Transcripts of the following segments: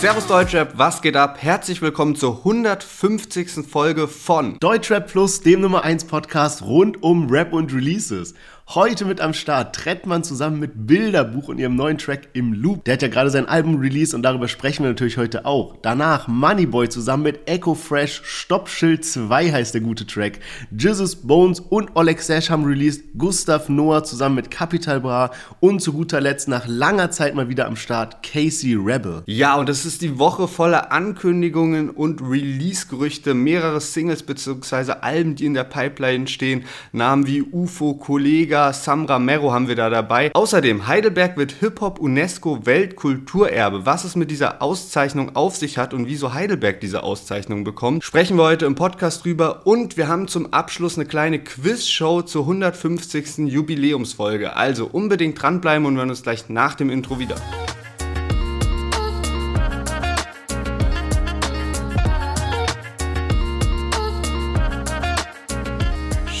Servus Deutschrap, was geht ab? Herzlich willkommen zur 150. Folge von Deutschrap Plus, dem Nummer 1 Podcast rund um Rap und Releases. Heute mit am Start Trettmann zusammen mit Bilderbuch und ihrem neuen Track im Loop. Der hat ja gerade sein Album released und darüber sprechen wir natürlich heute auch. Danach Moneyboy zusammen mit Echo Fresh, Stoppschild 2 heißt der gute Track. Jesus Bones und Oleg Sash haben released. Gustav Noah zusammen mit Capital Bra und zu guter Letzt nach langer Zeit mal wieder am Start Casey Rebel. Ja, und es ist die Woche voller Ankündigungen und Release-Gerüchte, mehrere Singles bzw. Alben, die in der Pipeline stehen. Namen wie UFO, Kollega, Kollega Samra Mero haben wir da dabei. Außerdem, Heidelberg wird Hip-Hop UNESCO Weltkulturerbe. Was es mit dieser Auszeichnung auf sich hat und wieso Heidelberg diese Auszeichnung bekommt, sprechen wir heute im Podcast drüber. Und wir haben zum Abschluss eine kleine Quiz-Show zur 150. Jubiläumsfolge. Also unbedingt dranbleiben und wir hören uns gleich nach dem Intro wieder.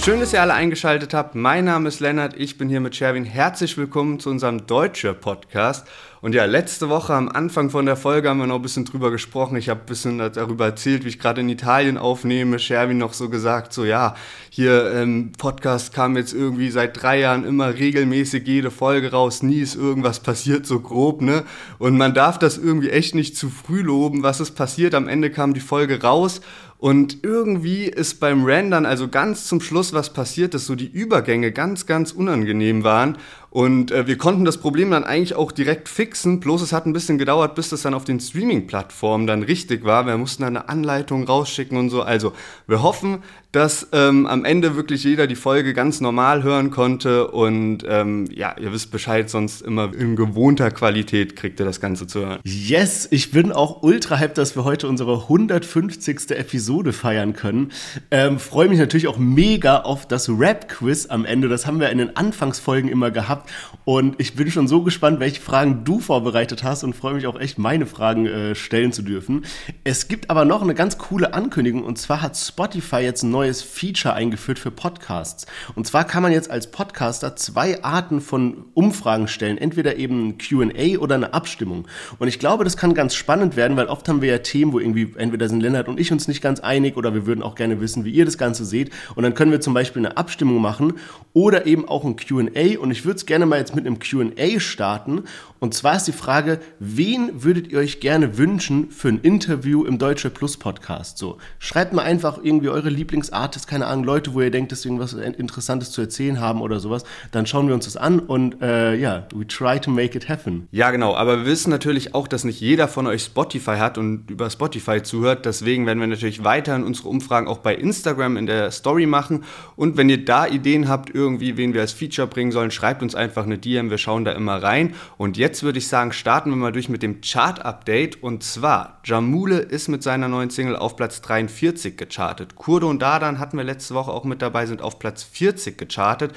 Schön, dass ihr alle eingeschaltet habt. Mein Name ist Lennart, ich bin hier mit Sherwin. Herzlich willkommen zu unserem Deutsche Podcast. Und ja, letzte Woche am Anfang von der Folge haben wir noch ein bisschen drüber gesprochen. Ich habe ein bisschen darüber erzählt, wie ich gerade in Italien aufnehme. Sherwin noch so gesagt, so ja, hier ähm, Podcast kam jetzt irgendwie seit drei Jahren immer regelmäßig jede Folge raus. Nie ist irgendwas passiert, so grob, ne? Und man darf das irgendwie echt nicht zu früh loben, was ist passiert. Am Ende kam die Folge raus und irgendwie ist beim Rendern, also ganz zum Schluss, was passiert ist, so die Übergänge ganz, ganz unangenehm waren. Und äh, wir konnten das Problem dann eigentlich auch direkt fixen, bloß es hat ein bisschen gedauert, bis das dann auf den Streaming-Plattformen dann richtig war. Wir mussten dann eine Anleitung rausschicken und so. Also wir hoffen, dass ähm, am Ende wirklich jeder die Folge ganz normal hören konnte. Und ähm, ja, ihr wisst Bescheid, sonst immer in gewohnter Qualität kriegt ihr das Ganze zu hören. Yes, ich bin auch ultra hyped, dass wir heute unsere 150. Episode feiern können. Ähm, Freue mich natürlich auch mega auf das Rap-Quiz am Ende. Das haben wir in den Anfangsfolgen immer gehabt gehabt. Und ich bin schon so gespannt, welche Fragen du vorbereitet hast und freue mich auch echt, meine Fragen äh, stellen zu dürfen. Es gibt aber noch eine ganz coole Ankündigung und zwar hat Spotify jetzt ein neues Feature eingeführt für Podcasts. Und zwar kann man jetzt als Podcaster zwei Arten von Umfragen stellen, entweder eben ein QA oder eine Abstimmung. Und ich glaube, das kann ganz spannend werden, weil oft haben wir ja Themen, wo irgendwie entweder sind Lennart und ich uns nicht ganz einig oder wir würden auch gerne wissen, wie ihr das Ganze seht. Und dann können wir zum Beispiel eine Abstimmung machen oder eben auch ein QA. Und ich würde es gerne mal jetzt mit einem QA starten. Und zwar ist die Frage, wen würdet ihr euch gerne wünschen für ein Interview im Deutsche Plus Podcast? So, schreibt mal einfach irgendwie eure Lieblingsartists, keine Ahnung, Leute, wo ihr denkt, dass irgendwas Interessantes zu erzählen haben oder sowas. Dann schauen wir uns das an und äh, ja, we try to make it happen. Ja, genau. Aber wir wissen natürlich auch, dass nicht jeder von euch Spotify hat und über Spotify zuhört. Deswegen werden wir natürlich weiterhin unsere Umfragen auch bei Instagram in der Story machen. Und wenn ihr da Ideen habt, irgendwie, wen wir als Feature bringen sollen, schreibt uns einfach eine DM, wir schauen da immer rein. Und jetzt würde ich sagen, starten wir mal durch mit dem Chart-Update. Und zwar, Jamule ist mit seiner neuen Single auf Platz 43 gechartet. Kurdo und Dadan hatten wir letzte Woche auch mit dabei, sind auf Platz 40 gechartet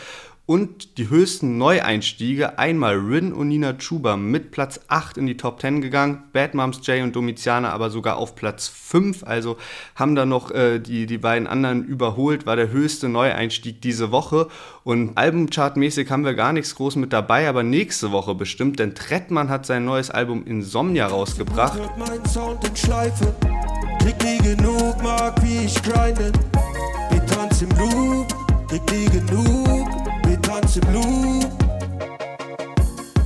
und die höchsten Neueinstiege. Einmal Rin und Nina Chuba mit Platz 8 in die Top 10 gegangen, Bad Moms Jay und Domiziana aber sogar auf Platz 5, also haben da noch äh, die, die beiden anderen überholt, war der höchste Neueinstieg diese Woche. Und Albumchartmäßig haben wir gar nichts groß mit dabei, aber nächste Woche bestimmt, denn Trettmann hat sein neues Album Insomnia rausgebracht. Krieg nie genug, mag wie ich grinde. Wir tanzen im Loop, krieg genug country blue.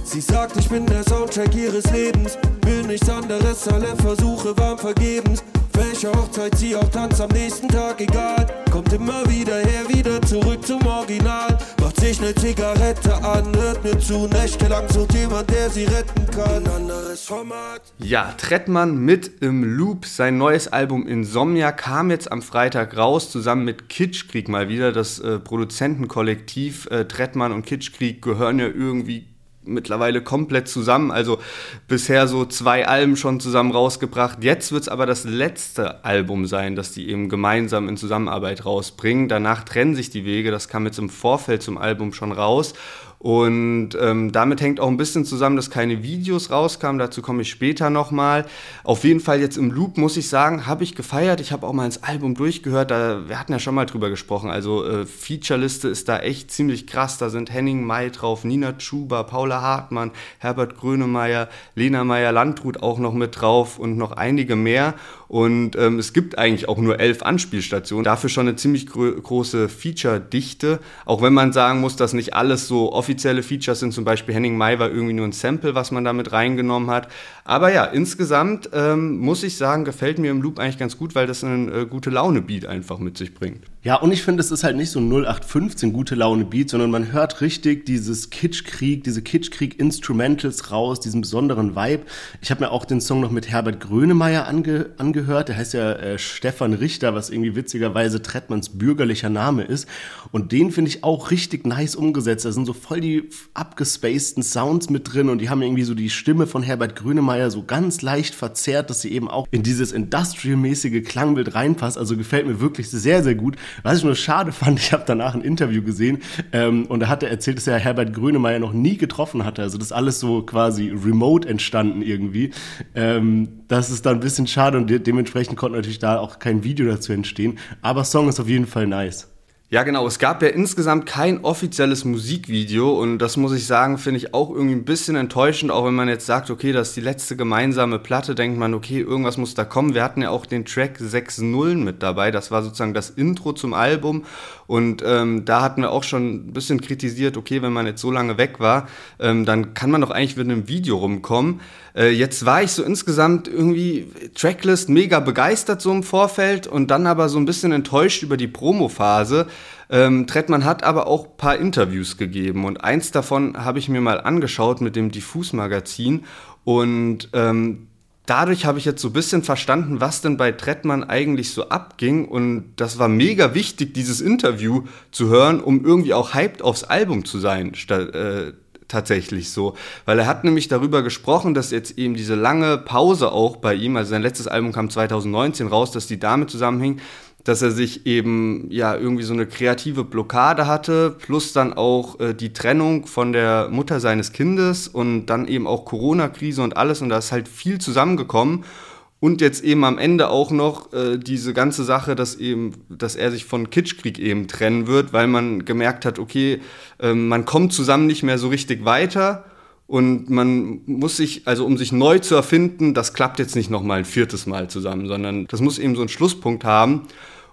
Sie sagt, ich bin der Soundtrack ihres Lebens. Will nichts anderes, alle Versuche waren vergebens. Welche Hochzeit sie auch tanzt am nächsten Tag, egal. Kommt immer wieder her, wieder zurück zum Original. Macht sich ne Zigarette an, hört mir zu. Nächtelang sucht jemand, der sie retten kann. Ein anderes Format. Ja, Trettmann mit im Loop. Sein neues Album Insomnia kam jetzt am Freitag raus, zusammen mit Kitschkrieg mal wieder. Das äh, Produzentenkollektiv äh, Trettmann und Kitschkrieg gehören ja irgendwie mittlerweile komplett zusammen. Also bisher so zwei Alben schon zusammen rausgebracht. Jetzt wird es aber das letzte Album sein, das die eben gemeinsam in Zusammenarbeit rausbringen. Danach trennen sich die Wege. Das kam jetzt im Vorfeld zum Album schon raus. Und ähm, damit hängt auch ein bisschen zusammen, dass keine Videos rauskamen. Dazu komme ich später nochmal. Auf jeden Fall jetzt im Loop, muss ich sagen, habe ich gefeiert. Ich habe auch mal ins Album durchgehört. Da, wir hatten ja schon mal drüber gesprochen. Also äh, Featureliste ist da echt ziemlich krass. Da sind Henning May drauf, Nina Tschuba, Paula Hartmann, Herbert Grönemeyer, Lena Meyer-Landrut auch noch mit drauf und noch einige mehr. Und ähm, es gibt eigentlich auch nur elf Anspielstationen. Dafür schon eine ziemlich große Feature-Dichte. Auch wenn man sagen muss, dass nicht alles so offizielle Features sind. Zum Beispiel Henning Mai war irgendwie nur ein Sample, was man damit reingenommen hat. Aber ja, insgesamt ähm, muss ich sagen, gefällt mir im Loop eigentlich ganz gut, weil das ein äh, gute Laune-Beat einfach mit sich bringt. Ja, und ich finde, es ist halt nicht so 0815 gute Laune Beat, sondern man hört richtig dieses Kitschkrieg, diese Kitschkrieg Instrumentals raus, diesen besonderen Vibe. Ich habe mir auch den Song noch mit Herbert Grönemeyer ange, angehört. Der heißt ja äh, Stefan Richter, was irgendwie witzigerweise Trettmanns bürgerlicher Name ist. Und den finde ich auch richtig nice umgesetzt. Da sind so voll die abgespaceden Sounds mit drin und die haben irgendwie so die Stimme von Herbert Grönemeyer so ganz leicht verzerrt, dass sie eben auch in dieses industrial-mäßige Klangbild reinpasst. Also gefällt mir wirklich sehr, sehr gut. Was ich nur schade fand, ich habe danach ein Interview gesehen ähm, und da hat er erzählt, dass er Herbert Grönemeyer noch nie getroffen hatte. Also das ist alles so quasi remote entstanden irgendwie. Ähm, das ist dann ein bisschen schade und de dementsprechend konnte natürlich da auch kein Video dazu entstehen. Aber Song ist auf jeden Fall nice. Ja, genau. Es gab ja insgesamt kein offizielles Musikvideo und das muss ich sagen, finde ich auch irgendwie ein bisschen enttäuschend, auch wenn man jetzt sagt, okay, das ist die letzte gemeinsame Platte, denkt man, okay, irgendwas muss da kommen. Wir hatten ja auch den Track 6.0 mit dabei, das war sozusagen das Intro zum Album und ähm, da hatten wir auch schon ein bisschen kritisiert, okay, wenn man jetzt so lange weg war, ähm, dann kann man doch eigentlich mit einem Video rumkommen. Äh, jetzt war ich so insgesamt irgendwie Tracklist mega begeistert so im Vorfeld und dann aber so ein bisschen enttäuscht über die Promo-Phase. Ähm, Trettmann hat aber auch ein paar Interviews gegeben und eins davon habe ich mir mal angeschaut mit dem Diffus-Magazin und ähm, dadurch habe ich jetzt so ein bisschen verstanden, was denn bei Trettmann eigentlich so abging. Und das war mega wichtig, dieses Interview zu hören, um irgendwie auch hyped aufs Album zu sein. Äh, tatsächlich so. Weil er hat nämlich darüber gesprochen, dass jetzt eben diese lange Pause auch bei ihm, also sein letztes Album kam 2019 raus, dass die damit zusammenhing, dass er sich eben ja irgendwie so eine kreative Blockade hatte, plus dann auch äh, die Trennung von der Mutter seines Kindes und dann eben auch Corona-Krise und alles. Und da ist halt viel zusammengekommen. Und jetzt eben am Ende auch noch äh, diese ganze Sache, dass eben, dass er sich von Kitschkrieg eben trennen wird, weil man gemerkt hat, okay, äh, man kommt zusammen nicht mehr so richtig weiter. Und man muss sich, also um sich neu zu erfinden, das klappt jetzt nicht nochmal ein viertes Mal zusammen, sondern das muss eben so einen Schlusspunkt haben.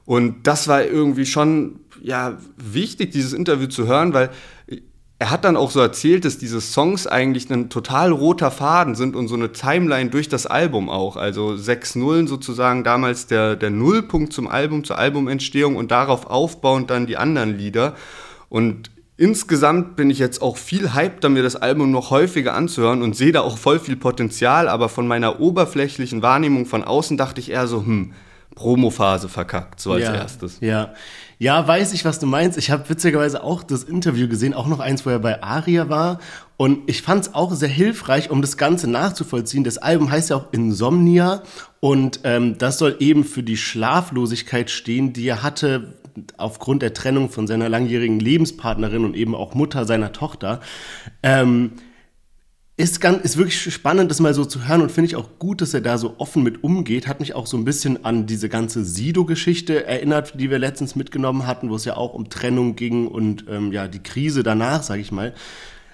Und das war irgendwie schon ja wichtig, dieses Interview zu hören, weil er hat dann auch so erzählt, dass diese Songs eigentlich ein total roter Faden sind und so eine Timeline durch das Album auch. Also sechs Nullen sozusagen damals der, der Nullpunkt zum Album, zur Albumentstehung und darauf aufbauend dann die anderen Lieder. Und insgesamt bin ich jetzt auch viel hyped, mir das Album noch häufiger anzuhören und sehe da auch voll viel Potenzial, aber von meiner oberflächlichen Wahrnehmung von außen dachte ich eher so, hm, Promophase verkackt, so als ja, erstes. Ja. Ja, weiß ich, was du meinst. Ich habe witzigerweise auch das Interview gesehen, auch noch eins, wo er bei Aria war. Und ich fand es auch sehr hilfreich, um das Ganze nachzuvollziehen. Das Album heißt ja auch Insomnia und ähm, das soll eben für die Schlaflosigkeit stehen, die er hatte aufgrund der Trennung von seiner langjährigen Lebenspartnerin und eben auch Mutter seiner Tochter. Ähm, ist, ganz, ist wirklich spannend, das mal so zu hören und finde ich auch gut, dass er da so offen mit umgeht. Hat mich auch so ein bisschen an diese ganze Sido-Geschichte erinnert, die wir letztens mitgenommen hatten, wo es ja auch um Trennung ging und ähm, ja die Krise danach, sage ich mal.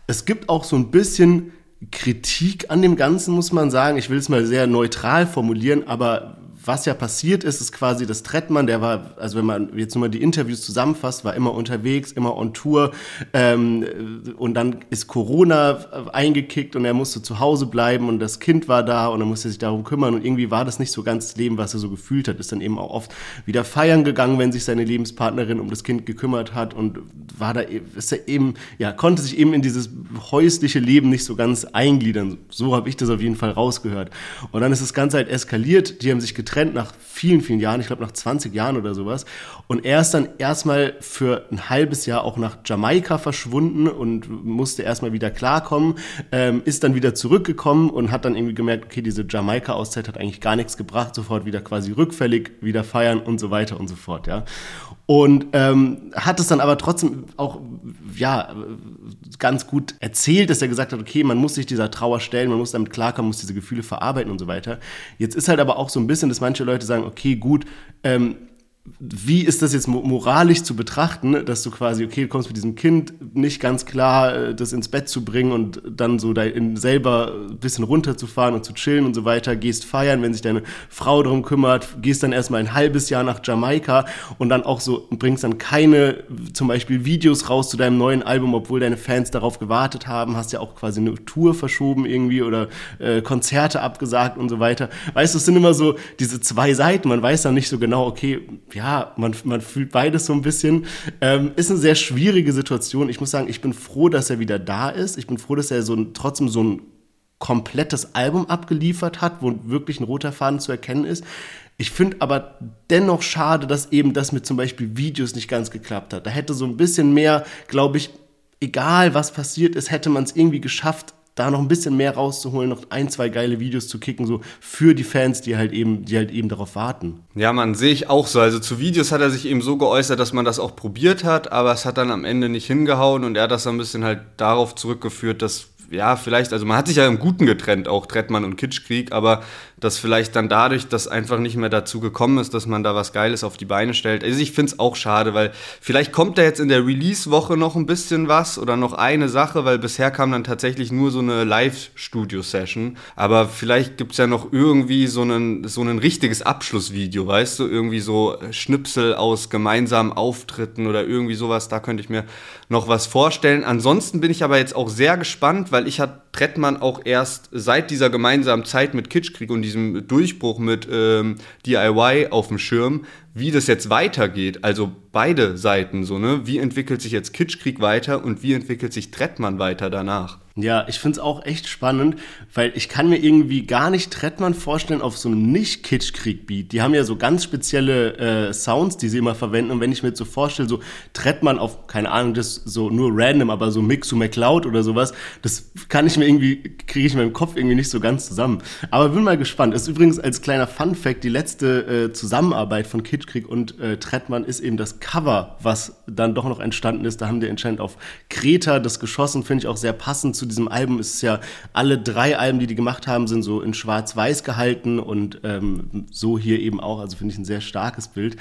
Es gibt auch so ein bisschen Kritik an dem Ganzen, muss man sagen. Ich will es mal sehr neutral formulieren, aber was ja passiert ist, ist quasi das Trettmann, der war, also wenn man jetzt nur mal die Interviews zusammenfasst, war immer unterwegs, immer on Tour ähm, und dann ist Corona eingekickt und er musste zu Hause bleiben und das Kind war da und er musste sich darum kümmern und irgendwie war das nicht so ganz das Leben, was er so gefühlt hat. Ist dann eben auch oft wieder feiern gegangen, wenn sich seine Lebenspartnerin um das Kind gekümmert hat und war da, ist er eben, ja, konnte sich eben in dieses häusliche Leben nicht so ganz eingliedern. So habe ich das auf jeden Fall rausgehört. Und dann ist das Ganze halt eskaliert, die haben sich getrennt getrennt nach vielen, vielen Jahren, ich glaube nach 20 Jahren oder sowas. Und er ist dann erstmal für ein halbes Jahr auch nach Jamaika verschwunden und musste erstmal wieder klarkommen, ähm, ist dann wieder zurückgekommen und hat dann irgendwie gemerkt, okay, diese Jamaika-Auszeit hat eigentlich gar nichts gebracht, sofort wieder quasi rückfällig, wieder feiern und so weiter und so fort, ja. Und ähm, hat es dann aber trotzdem auch, ja, ganz gut erzählt, dass er gesagt hat, okay, man muss sich dieser Trauer stellen, man muss damit klarkommen, muss diese Gefühle verarbeiten und so weiter. Jetzt ist halt aber auch so ein bisschen, dass manche Leute sagen, okay, gut, ähm, wie ist das jetzt moralisch zu betrachten, dass du quasi, okay, du kommst mit diesem Kind nicht ganz klar, äh, das ins Bett zu bringen und dann so dein, selber ein bisschen runterzufahren und zu chillen und so weiter, gehst feiern, wenn sich deine Frau darum kümmert, gehst dann erstmal ein halbes Jahr nach Jamaika und dann auch so, bringst dann keine zum Beispiel Videos raus zu deinem neuen Album, obwohl deine Fans darauf gewartet haben, hast ja auch quasi eine Tour verschoben irgendwie oder äh, Konzerte abgesagt und so weiter. Weißt du, es sind immer so diese zwei Seiten, man weiß dann nicht so genau, okay, ja, man, man fühlt beides so ein bisschen. Ähm, ist eine sehr schwierige Situation. Ich muss sagen, ich bin froh, dass er wieder da ist. Ich bin froh, dass er so ein, trotzdem so ein komplettes Album abgeliefert hat, wo wirklich ein roter Faden zu erkennen ist. Ich finde aber dennoch schade, dass eben das mit zum Beispiel Videos nicht ganz geklappt hat. Da hätte so ein bisschen mehr, glaube ich, egal was passiert ist, hätte man es irgendwie geschafft, da noch ein bisschen mehr rauszuholen, noch ein, zwei geile Videos zu kicken, so für die Fans, die halt eben, die halt eben darauf warten. Ja, man, sehe ich auch so. Also zu Videos hat er sich eben so geäußert, dass man das auch probiert hat, aber es hat dann am Ende nicht hingehauen und er hat das ein bisschen halt darauf zurückgeführt, dass ja, vielleicht, also man hat sich ja im Guten getrennt, auch Trettmann und Kitschkrieg, aber dass vielleicht dann dadurch, dass einfach nicht mehr dazu gekommen ist, dass man da was Geiles auf die Beine stellt. Also ich finde es auch schade, weil vielleicht kommt da jetzt in der Release-Woche noch ein bisschen was oder noch eine Sache, weil bisher kam dann tatsächlich nur so eine Live-Studio-Session. Aber vielleicht gibt es ja noch irgendwie so ein so ein richtiges Abschlussvideo, weißt du? Irgendwie so Schnipsel aus gemeinsamen Auftritten oder irgendwie sowas. Da könnte ich mir noch was vorstellen. Ansonsten bin ich aber jetzt auch sehr gespannt, weil ich hat Trettmann auch erst seit dieser gemeinsamen Zeit mit Kitschkrieg und diesem Durchbruch mit ähm, DIY auf dem Schirm, wie das jetzt weitergeht. Also beide Seiten so, ne? Wie entwickelt sich jetzt Kitschkrieg weiter und wie entwickelt sich Trettmann weiter danach? Ja, ich finde es auch echt spannend, weil ich kann mir irgendwie gar nicht Trettmann vorstellen auf so einem Nicht-Kitschkrieg-Beat. Die haben ja so ganz spezielle äh, Sounds, die sie immer verwenden. Und wenn ich mir jetzt so vorstelle, so Trettmann auf, keine Ahnung, das so nur random, aber so Mix to McCloud oder sowas, das kann ich mir irgendwie, kriege ich in meinem Kopf irgendwie nicht so ganz zusammen. Aber bin mal gespannt. Ist übrigens als kleiner Fun-Fact, die letzte äh, Zusammenarbeit von Kitschkrieg und äh, Trettmann ist eben das Cover, was dann doch noch entstanden ist. Da haben die anscheinend auf Kreta das geschossen, finde ich auch sehr passend zu diesem Album ist es ja, alle drei Alben, die die gemacht haben, sind so in schwarz-weiß gehalten und ähm, so hier eben auch. Also finde ich ein sehr starkes Bild.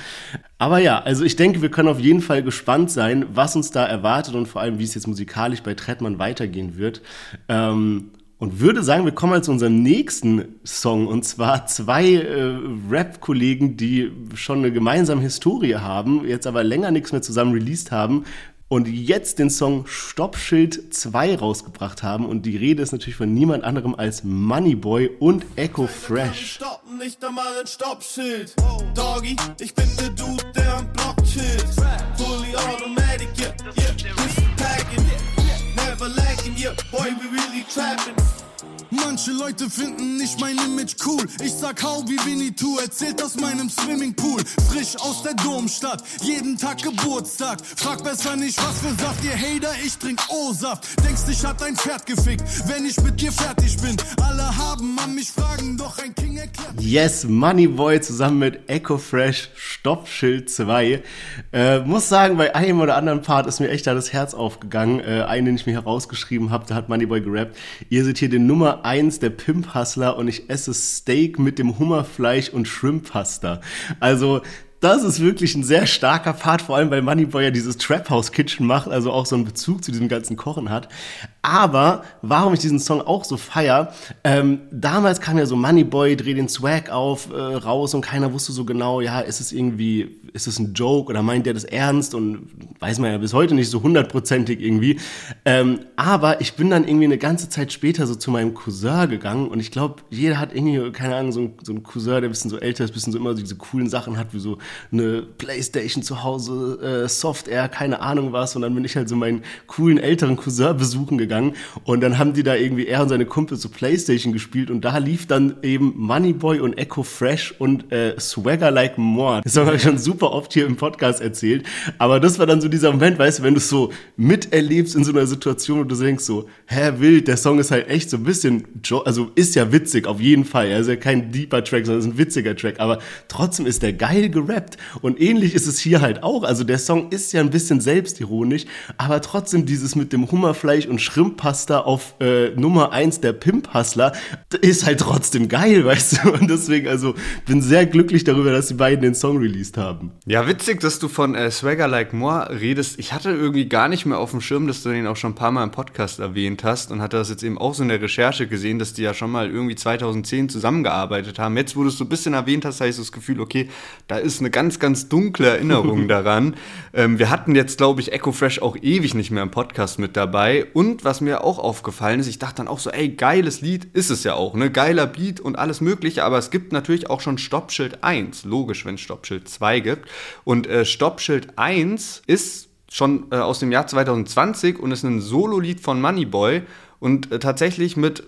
Aber ja, also ich denke, wir können auf jeden Fall gespannt sein, was uns da erwartet und vor allem, wie es jetzt musikalisch bei Trettmann weitergehen wird. Ähm, und würde sagen, wir kommen mal zu unserem nächsten Song und zwar zwei äh, Rap-Kollegen, die schon eine gemeinsame Historie haben, jetzt aber länger nichts mehr zusammen released haben und jetzt den Song Stoppschild 2 rausgebracht haben. Und die Rede ist natürlich von niemand anderem als Moneyboy und Echo Fresh. Stoppen, nicht einmal ein Stoppschild. Doggy, ich bin der Dude, der am Block chillt. Fully automatic, yeah, yeah, packing. Never lagging, yeah, boy, we really trapping. Manche Leute finden nicht mein Image cool. Ich sag hau wie Winnetou, erzählt aus meinem Swimmingpool. Frisch aus der Domstadt, jeden Tag Geburtstag. Frag besser nicht, was für Saft, ihr Hater, ich trink O-Saft. Denkst, ich hat ein Pferd gefickt, wenn ich mit dir fertig bin. Alle haben an mich fragen, doch ein King erklärt. Yes, Moneyboy zusammen mit Echo Fresh, Stoppschild 2. Äh, muss sagen, bei einem oder anderen Part ist mir echt da das Herz aufgegangen. Äh, einen, den ich mir herausgeschrieben habe, da hat Moneyboy gerappt. Ihr seht hier den Nummer 1 der Pimp-Hustler und ich esse Steak mit dem Hummerfleisch und Shrimp-Pasta. Also das ist wirklich ein sehr starker Part, vor allem weil Moneyboy ja dieses Trap House Kitchen macht, also auch so einen Bezug zu diesem ganzen Kochen hat. Aber warum ich diesen Song auch so feier, ähm, damals kam ja so Moneyboy, dreh den Swag auf, äh, raus und keiner wusste so genau, ja, ist es irgendwie, ist es ein Joke oder meint der das ernst und weiß man ja bis heute nicht so hundertprozentig irgendwie. Ähm, aber ich bin dann irgendwie eine ganze Zeit später so zu meinem Cousin gegangen und ich glaube, jeder hat irgendwie, keine Ahnung, so, ein, so einen Cousin, der ein bisschen so älter ist, ein bisschen so immer so diese coolen Sachen hat, wie so eine Playstation zu Hause, äh, Soft Air, keine Ahnung was und dann bin ich halt so meinen coolen älteren Cousin besuchen gegangen gegangen. Und dann haben die da irgendwie, er und seine Kumpel so Playstation gespielt und da lief dann eben Moneyboy und Echo Fresh und äh, Swagger Like More. Das habe ich schon super oft hier im Podcast erzählt, aber das war dann so dieser Moment, weißt du, wenn du so miterlebst in so einer Situation und du denkst so, hä, wild, der Song ist halt echt so ein bisschen, also ist ja witzig, auf jeden Fall, er ist ja kein deeper Track, sondern ist ein witziger Track, aber trotzdem ist der geil gerappt. Und ähnlich ist es hier halt auch, also der Song ist ja ein bisschen selbstironisch, aber trotzdem dieses mit dem Hummerfleisch und Schrimppasta auf äh, Nummer eins der Pimp-Hustler ist halt trotzdem geil, weißt du, und deswegen, also bin sehr glücklich darüber, dass die beiden den Song released haben. Ja, witzig, dass du von äh, Swagger Like More redest. Ich hatte irgendwie gar nicht mehr auf dem Schirm, dass du den auch schon ein paar Mal im Podcast erwähnt hast und hatte das jetzt eben auch so in der Recherche gesehen, dass die ja schon mal irgendwie 2010 zusammengearbeitet haben. Jetzt, wo du es so ein bisschen erwähnt hast, habe ich so das Gefühl, okay, da ist eine ganz, ganz dunkle Erinnerung daran. Ähm, wir hatten jetzt, glaube ich, Echo Fresh auch ewig nicht mehr im Podcast mit dabei. Und was mir auch aufgefallen ist, ich dachte dann auch so, ey, geiles Lied ist es ja auch, ne? Geiler Beat und alles Mögliche, aber es gibt natürlich auch schon Stoppschild 1. Logisch, wenn es Stoppschild 2 gibt. Und äh, Stoppschild 1 ist schon äh, aus dem Jahr 2020 und ist ein Solo-Lied von Moneyboy und äh, tatsächlich mit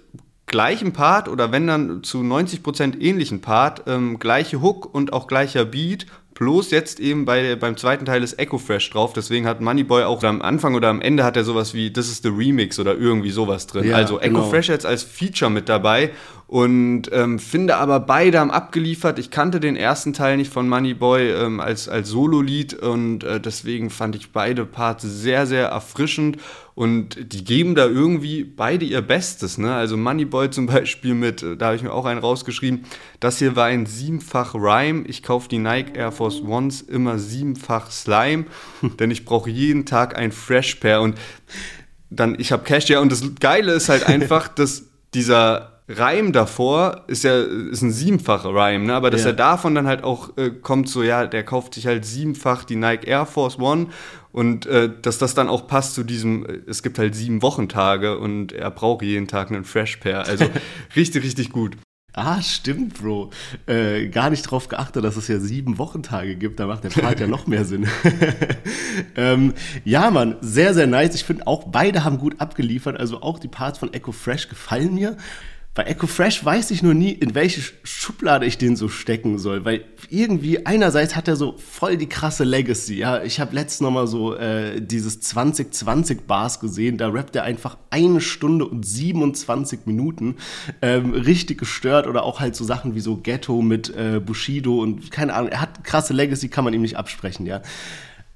gleichem Part oder wenn dann zu 90% ähnlichen Part, ähm, gleiche Hook und auch gleicher Beat Bloß jetzt eben bei, beim zweiten Teil ist Echo Fresh drauf, deswegen hat Moneyboy auch am Anfang oder am Ende hat er sowas wie This is the Remix oder irgendwie sowas drin. Ja, also Echo genau. Fresh jetzt als Feature mit dabei und ähm, finde aber beide haben abgeliefert. Ich kannte den ersten Teil nicht von Moneyboy ähm, als, als Solo-Lied und äh, deswegen fand ich beide Parts sehr, sehr erfrischend und die geben da irgendwie beide ihr Bestes. Ne? Also Moneyboy zum Beispiel mit, äh, da habe ich mir auch einen rausgeschrieben, das hier war ein siebenfach Rhyme. Ich kaufe die Nike Air Force Ones immer siebenfach Slime, denn ich brauche jeden Tag ein Fresh Pair und dann, ich habe Cash, ja, und das Geile ist halt einfach, dass dieser Reim davor ist ja ist ein siebenfacher Reim, ne? aber dass ja. er davon dann halt auch äh, kommt, so ja, der kauft sich halt siebenfach die Nike Air Force One und äh, dass das dann auch passt zu diesem, äh, es gibt halt sieben Wochentage und er braucht jeden Tag einen Fresh Pair. Also richtig, richtig gut. Ah, stimmt, Bro. Äh, gar nicht drauf geachtet, dass es ja sieben Wochentage gibt. Da macht der Part ja noch mehr Sinn. ähm, ja, Mann, sehr, sehr nice. Ich finde auch, beide haben gut abgeliefert. Also auch die Parts von Echo Fresh gefallen mir. Bei Echo Fresh weiß ich nur nie, in welche Schublade ich den so stecken soll, weil irgendwie einerseits hat er so voll die krasse Legacy. Ja, ich habe letztens noch mal so äh, dieses 2020 Bars gesehen, da rappt er einfach eine Stunde und 27 Minuten, ähm, richtig gestört oder auch halt so Sachen wie so Ghetto mit äh, Bushido und keine Ahnung. Er hat krasse Legacy, kann man ihm nicht absprechen, ja.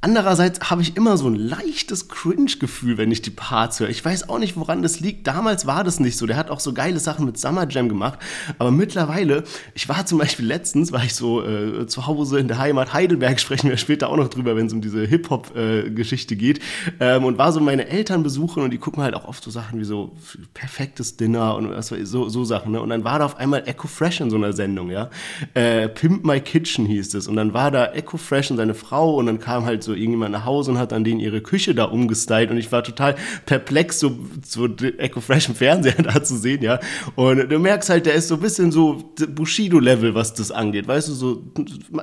Andererseits habe ich immer so ein leichtes Cringe-Gefühl, wenn ich die Parts höre. Ich weiß auch nicht, woran das liegt. Damals war das nicht so. Der hat auch so geile Sachen mit Summer Jam gemacht. Aber mittlerweile, ich war zum Beispiel letztens, war ich so äh, zu Hause in der Heimat Heidelberg, sprechen wir später auch noch drüber, wenn es um diese Hip-Hop-Geschichte äh, geht. Ähm, und war so meine Eltern besuchen und die gucken halt auch oft so Sachen wie so perfektes Dinner und so, so Sachen. Ne? Und dann war da auf einmal Echo Fresh in so einer Sendung, ja. Äh, Pimp My Kitchen hieß es. Und dann war da Echo Fresh und seine Frau und dann kam halt so irgendjemand nach Hause und hat an denen ihre Küche da umgestylt und ich war total perplex, so, so Echo Fresh im Fernseher da zu sehen, ja. Und du merkst halt, der ist so ein bisschen so Bushido-Level, was das angeht, weißt du, so,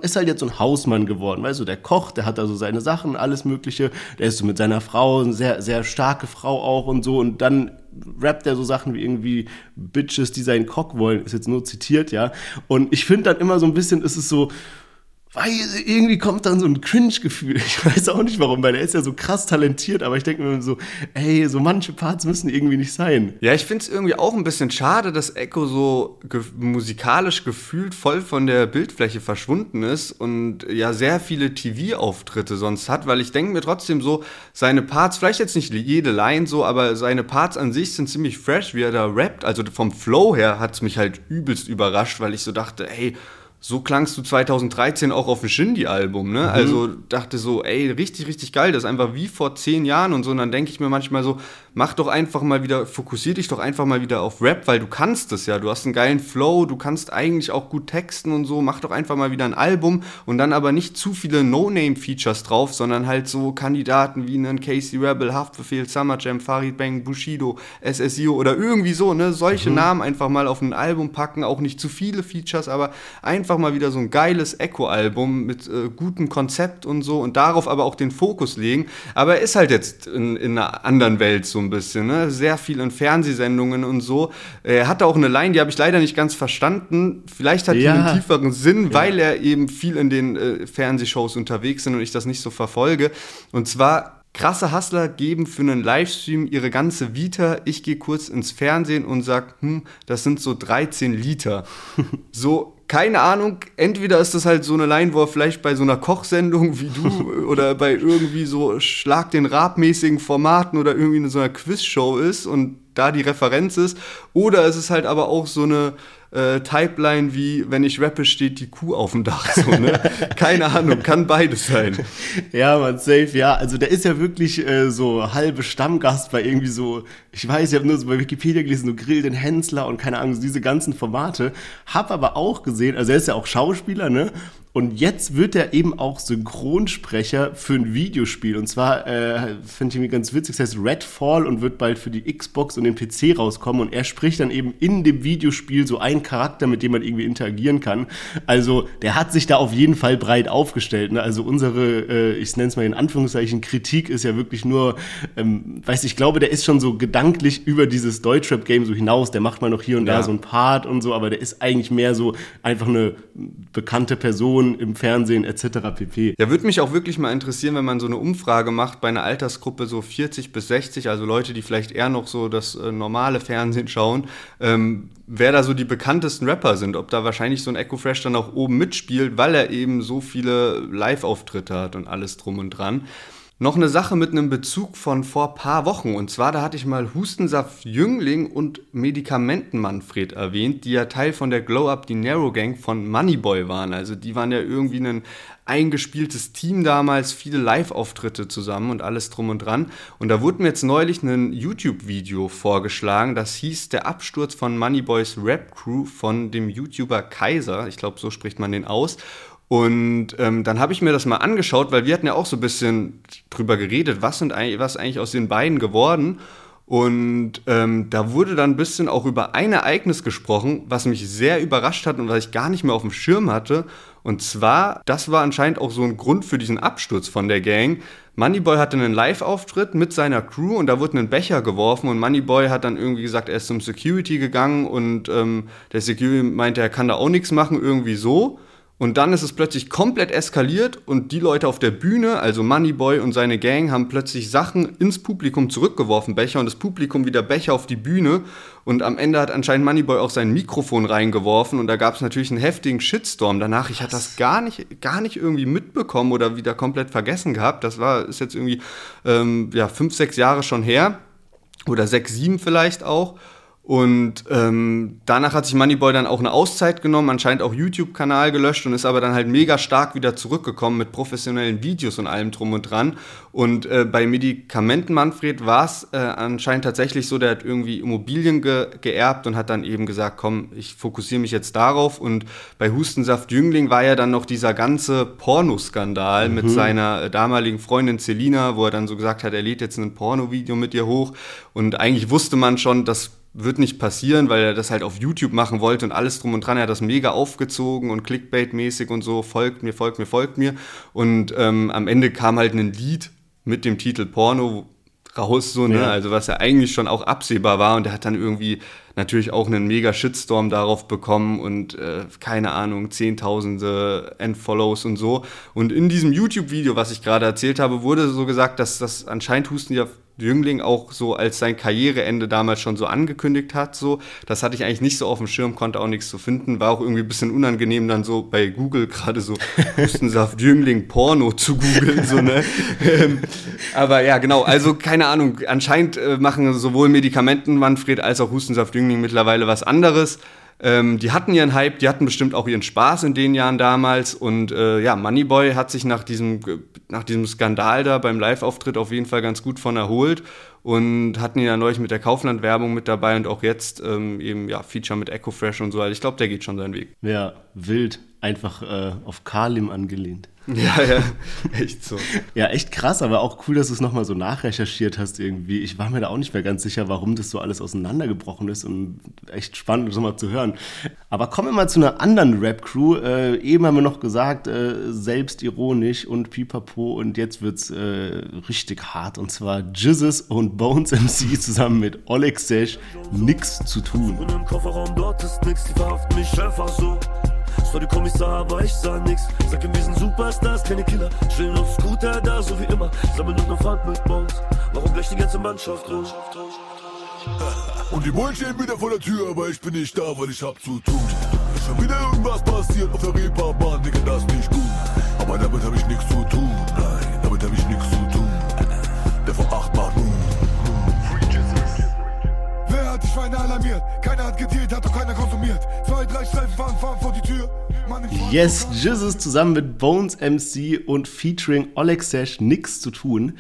ist halt jetzt so ein Hausmann geworden, weißt du, der kocht, der hat also seine Sachen, alles Mögliche, der ist so mit seiner Frau, eine sehr, sehr starke Frau auch und so und dann rappt er so Sachen wie irgendwie Bitches, die seinen Cock wollen, ist jetzt nur zitiert, ja. Und ich finde dann immer so ein bisschen, ist es so, weil irgendwie kommt dann so ein Cringe-Gefühl. Ich weiß auch nicht warum, weil er ist ja so krass talentiert, aber ich denke mir so, ey, so manche Parts müssen irgendwie nicht sein. Ja, ich finde es irgendwie auch ein bisschen schade, dass Echo so ge musikalisch gefühlt voll von der Bildfläche verschwunden ist und ja sehr viele TV-Auftritte sonst hat, weil ich denke mir trotzdem so, seine Parts, vielleicht jetzt nicht jede Line so, aber seine Parts an sich sind ziemlich fresh, wie er da rappt. Also vom Flow her hat es mich halt übelst überrascht, weil ich so dachte, ey, so klangst du 2013 auch auf dem Shindy-Album, ne? Mhm. Also dachte so, ey, richtig, richtig geil, das ist einfach wie vor zehn Jahren und so. Und dann denke ich mir manchmal so, mach doch einfach mal wieder, fokussier dich doch einfach mal wieder auf Rap, weil du kannst es ja. Du hast einen geilen Flow, du kannst eigentlich auch gut texten und so. Mach doch einfach mal wieder ein Album und dann aber nicht zu viele No-Name-Features drauf, sondern halt so Kandidaten wie einen Casey Rebel, Haftbefehl, Summer Jam, Farid Bang, Bushido, SSIO oder irgendwie so, ne? Solche mhm. Namen einfach mal auf ein Album packen, auch nicht zu viele Features, aber einfach mal wieder so ein geiles Echo-Album mit äh, gutem Konzept und so und darauf aber auch den Fokus legen. Aber er ist halt jetzt in, in einer anderen Welt so ein bisschen, ne? sehr viel in Fernsehsendungen und so. Er hatte auch eine Line, die habe ich leider nicht ganz verstanden. Vielleicht hat ja. die einen tieferen Sinn, ja. weil er eben viel in den äh, Fernsehshows unterwegs sind und ich das nicht so verfolge. Und zwar Krasse Hustler geben für einen Livestream ihre ganze Vita. Ich gehe kurz ins Fernsehen und sag, hm, das sind so 13 Liter. so, keine Ahnung, entweder ist das halt so eine Line, wo er vielleicht bei so einer Kochsendung wie du oder bei irgendwie so Schlag den Rab-mäßigen Formaten oder irgendwie in so einer Quizshow ist und da die Referenz ist. Oder es ist halt aber auch so eine äh, Typeline wie, wenn ich rappe, steht die Kuh auf dem Dach. So, ne? Keine Ahnung, kann beides sein. Ja, man, safe, ja. Also der ist ja wirklich äh, so halbe Stammgast bei irgendwie so, ich weiß, ich habe nur so bei Wikipedia gelesen, so Grill den Hensler und keine Ahnung, diese ganzen Formate. Hab aber auch gesehen, also er ist ja auch Schauspieler, ne? Und jetzt wird er eben auch Synchronsprecher für ein Videospiel. Und zwar äh, finde ich irgendwie ganz witzig, das heißt Redfall und wird bald für die Xbox und den PC rauskommen. Und er spricht dann eben in dem Videospiel so Charakter, mit dem man irgendwie interagieren kann. Also der hat sich da auf jeden Fall breit aufgestellt. Ne? Also unsere, äh, ich nenne es mal in Anführungszeichen, Kritik ist ja wirklich nur, ähm, weiß ich glaube, der ist schon so gedanklich über dieses Deutschrap-Game so hinaus. Der macht mal noch hier und ja. da so ein Part und so, aber der ist eigentlich mehr so einfach eine bekannte Person im Fernsehen etc. pp. Ja, würde mich auch wirklich mal interessieren, wenn man so eine Umfrage macht bei einer Altersgruppe so 40 bis 60, also Leute, die vielleicht eher noch so das äh, normale Fernsehen schauen, ähm, wer da so die bekanntesten Rapper sind, ob da wahrscheinlich so ein Echo Fresh dann auch oben mitspielt, weil er eben so viele Live-Auftritte hat und alles drum und dran. Noch eine Sache mit einem Bezug von vor paar Wochen. Und zwar, da hatte ich mal Hustensaft Jüngling und Medikamenten Manfred erwähnt, die ja Teil von der Glow Up Dinero Gang von Moneyboy waren. Also die waren ja irgendwie ein eingespieltes Team damals, viele Live-Auftritte zusammen und alles drum und dran. Und da wurde mir jetzt neulich ein YouTube-Video vorgeschlagen, das hieß Der Absturz von Moneyboys Rap Crew von dem YouTuber Kaiser. Ich glaube, so spricht man den aus. Und ähm, dann habe ich mir das mal angeschaut, weil wir hatten ja auch so ein bisschen drüber geredet, was sind eigentlich, was eigentlich aus den beiden geworden. Und ähm, da wurde dann ein bisschen auch über ein Ereignis gesprochen, was mich sehr überrascht hat und was ich gar nicht mehr auf dem Schirm hatte. Und zwar, das war anscheinend auch so ein Grund für diesen Absturz von der Gang. Moneyboy hatte einen Live-Auftritt mit seiner Crew und da wurde ein Becher geworfen und Moneyboy hat dann irgendwie gesagt, er ist zum Security gegangen und ähm, der Security meinte, er kann da auch nichts machen, irgendwie so. Und dann ist es plötzlich komplett eskaliert und die Leute auf der Bühne, also Moneyboy und seine Gang, haben plötzlich Sachen ins Publikum zurückgeworfen, Becher, und das Publikum wieder Becher auf die Bühne. Und am Ende hat anscheinend Moneyboy auch sein Mikrofon reingeworfen und da gab es natürlich einen heftigen Shitstorm danach. Ich hatte das gar nicht, gar nicht irgendwie mitbekommen oder wieder komplett vergessen gehabt. Das war, ist jetzt irgendwie ähm, ja, fünf, sechs Jahre schon her. Oder sechs, sieben vielleicht auch. Und ähm, danach hat sich Moneyboy dann auch eine Auszeit genommen, anscheinend auch YouTube-Kanal gelöscht und ist aber dann halt mega stark wieder zurückgekommen mit professionellen Videos und allem drum und dran. Und äh, bei Medikamenten Manfred war es äh, anscheinend tatsächlich so, der hat irgendwie Immobilien ge geerbt und hat dann eben gesagt, komm, ich fokussiere mich jetzt darauf. Und bei Hustensaft Jüngling war ja dann noch dieser ganze Pornoskandal mhm. mit seiner äh, damaligen Freundin Celina, wo er dann so gesagt hat, er lädt jetzt ein Pornovideo mit ihr hoch. Und eigentlich wusste man schon, dass wird nicht passieren, weil er das halt auf YouTube machen wollte und alles drum und dran. Er hat das mega aufgezogen und Clickbait-mäßig und so, folgt mir, folgt mir, folgt mir. Und ähm, am Ende kam halt ein Lied mit dem Titel Porno raus, so, ne? Ja. Also was ja eigentlich schon auch absehbar war und er hat dann irgendwie natürlich auch einen mega Shitstorm darauf bekommen und äh, keine Ahnung, Zehntausende Endfollows und so. Und in diesem YouTube-Video, was ich gerade erzählt habe, wurde so gesagt, dass das anscheinend Husten ja Jüngling auch so als sein Karriereende damals schon so angekündigt hat. So, das hatte ich eigentlich nicht so auf dem Schirm, konnte auch nichts zu finden. War auch irgendwie ein bisschen unangenehm, dann so bei Google gerade so Hustensaft Jüngling Porno zu googeln. So, ne? Ähm, aber ja, genau, also keine Ahnung. Anscheinend äh, machen sowohl Medikamenten Manfred als auch Hustensaft Jüngling mittlerweile was anderes. Ähm, die hatten ihren Hype, die hatten bestimmt auch ihren Spaß in den Jahren damals. Und äh, ja, Moneyboy hat sich nach diesem, nach diesem Skandal da beim Live-Auftritt auf jeden Fall ganz gut von erholt und hatten ihn ja neulich mit der Kaufland-Werbung mit dabei und auch jetzt ähm, eben ja Feature mit Echo Fresh und so. Also ich glaube, der geht schon seinen Weg. Ja, wild. einfach äh, auf Kalim angelehnt. Ja, ja, echt so. ja, echt krass, aber auch cool, dass du es nochmal so nachrecherchiert hast irgendwie. Ich war mir da auch nicht mehr ganz sicher, warum das so alles auseinandergebrochen ist und echt spannend, das mal zu hören. Aber kommen wir mal zu einer anderen Rap-Crew. Äh, eben haben wir noch gesagt, äh, selbstironisch und pipapo und jetzt wird's äh, richtig hart und zwar Jizzes und Bones MC zusammen mit Oleg Sesh, nix zu tun. Und im Kofferraum dort ist nix, die verhaften mich einfach so. Es war die Kommissar, aber ich sah nix. Sag ihm, wir sind Superstars, keine Killer. Chillen auf Scooter da, so wie immer. Sammeln nur noch Pfand mit Bones. Warum gleich die ganze Mannschaft los? Und die Bullen stehen wieder vor der Tür, aber ich bin nicht da, weil ich hab zu tun. Ist schon wieder irgendwas passiert auf der Reeperbahn, Digga, das ist nicht gut. Aber damit hab ich nichts zu tun, nein, alarmiert? Keiner hat gedealt, hat doch keiner konsumiert. Zwei, drei Streifen fahren, fahren vor die Tür. Yes, Jizzes zusammen mit Bones MC und featuring Oleg Sash nix zu tun.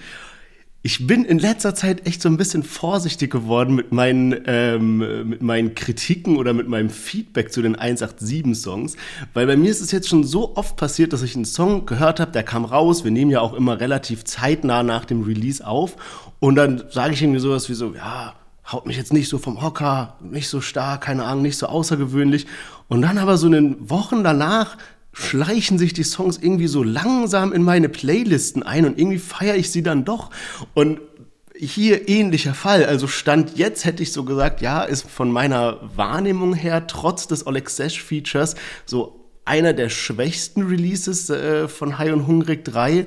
Ich bin in letzter Zeit echt so ein bisschen vorsichtig geworden mit meinen, ähm, mit meinen Kritiken oder mit meinem Feedback zu den 187-Songs, weil bei mir ist es jetzt schon so oft passiert, dass ich einen Song gehört habe, der kam raus. Wir nehmen ja auch immer relativ zeitnah nach dem Release auf und dann sage ich irgendwie sowas wie so, ja, haut mich jetzt nicht so vom Hocker, nicht so stark, keine Ahnung, nicht so außergewöhnlich. Und dann aber so in den Wochen danach schleichen sich die Songs irgendwie so langsam in meine Playlisten ein und irgendwie feiere ich sie dann doch. Und hier ähnlicher Fall. Also Stand jetzt hätte ich so gesagt, ja, ist von meiner Wahrnehmung her trotz des Oleg Sesh Features so einer der schwächsten Releases äh, von High und Hungrig 3,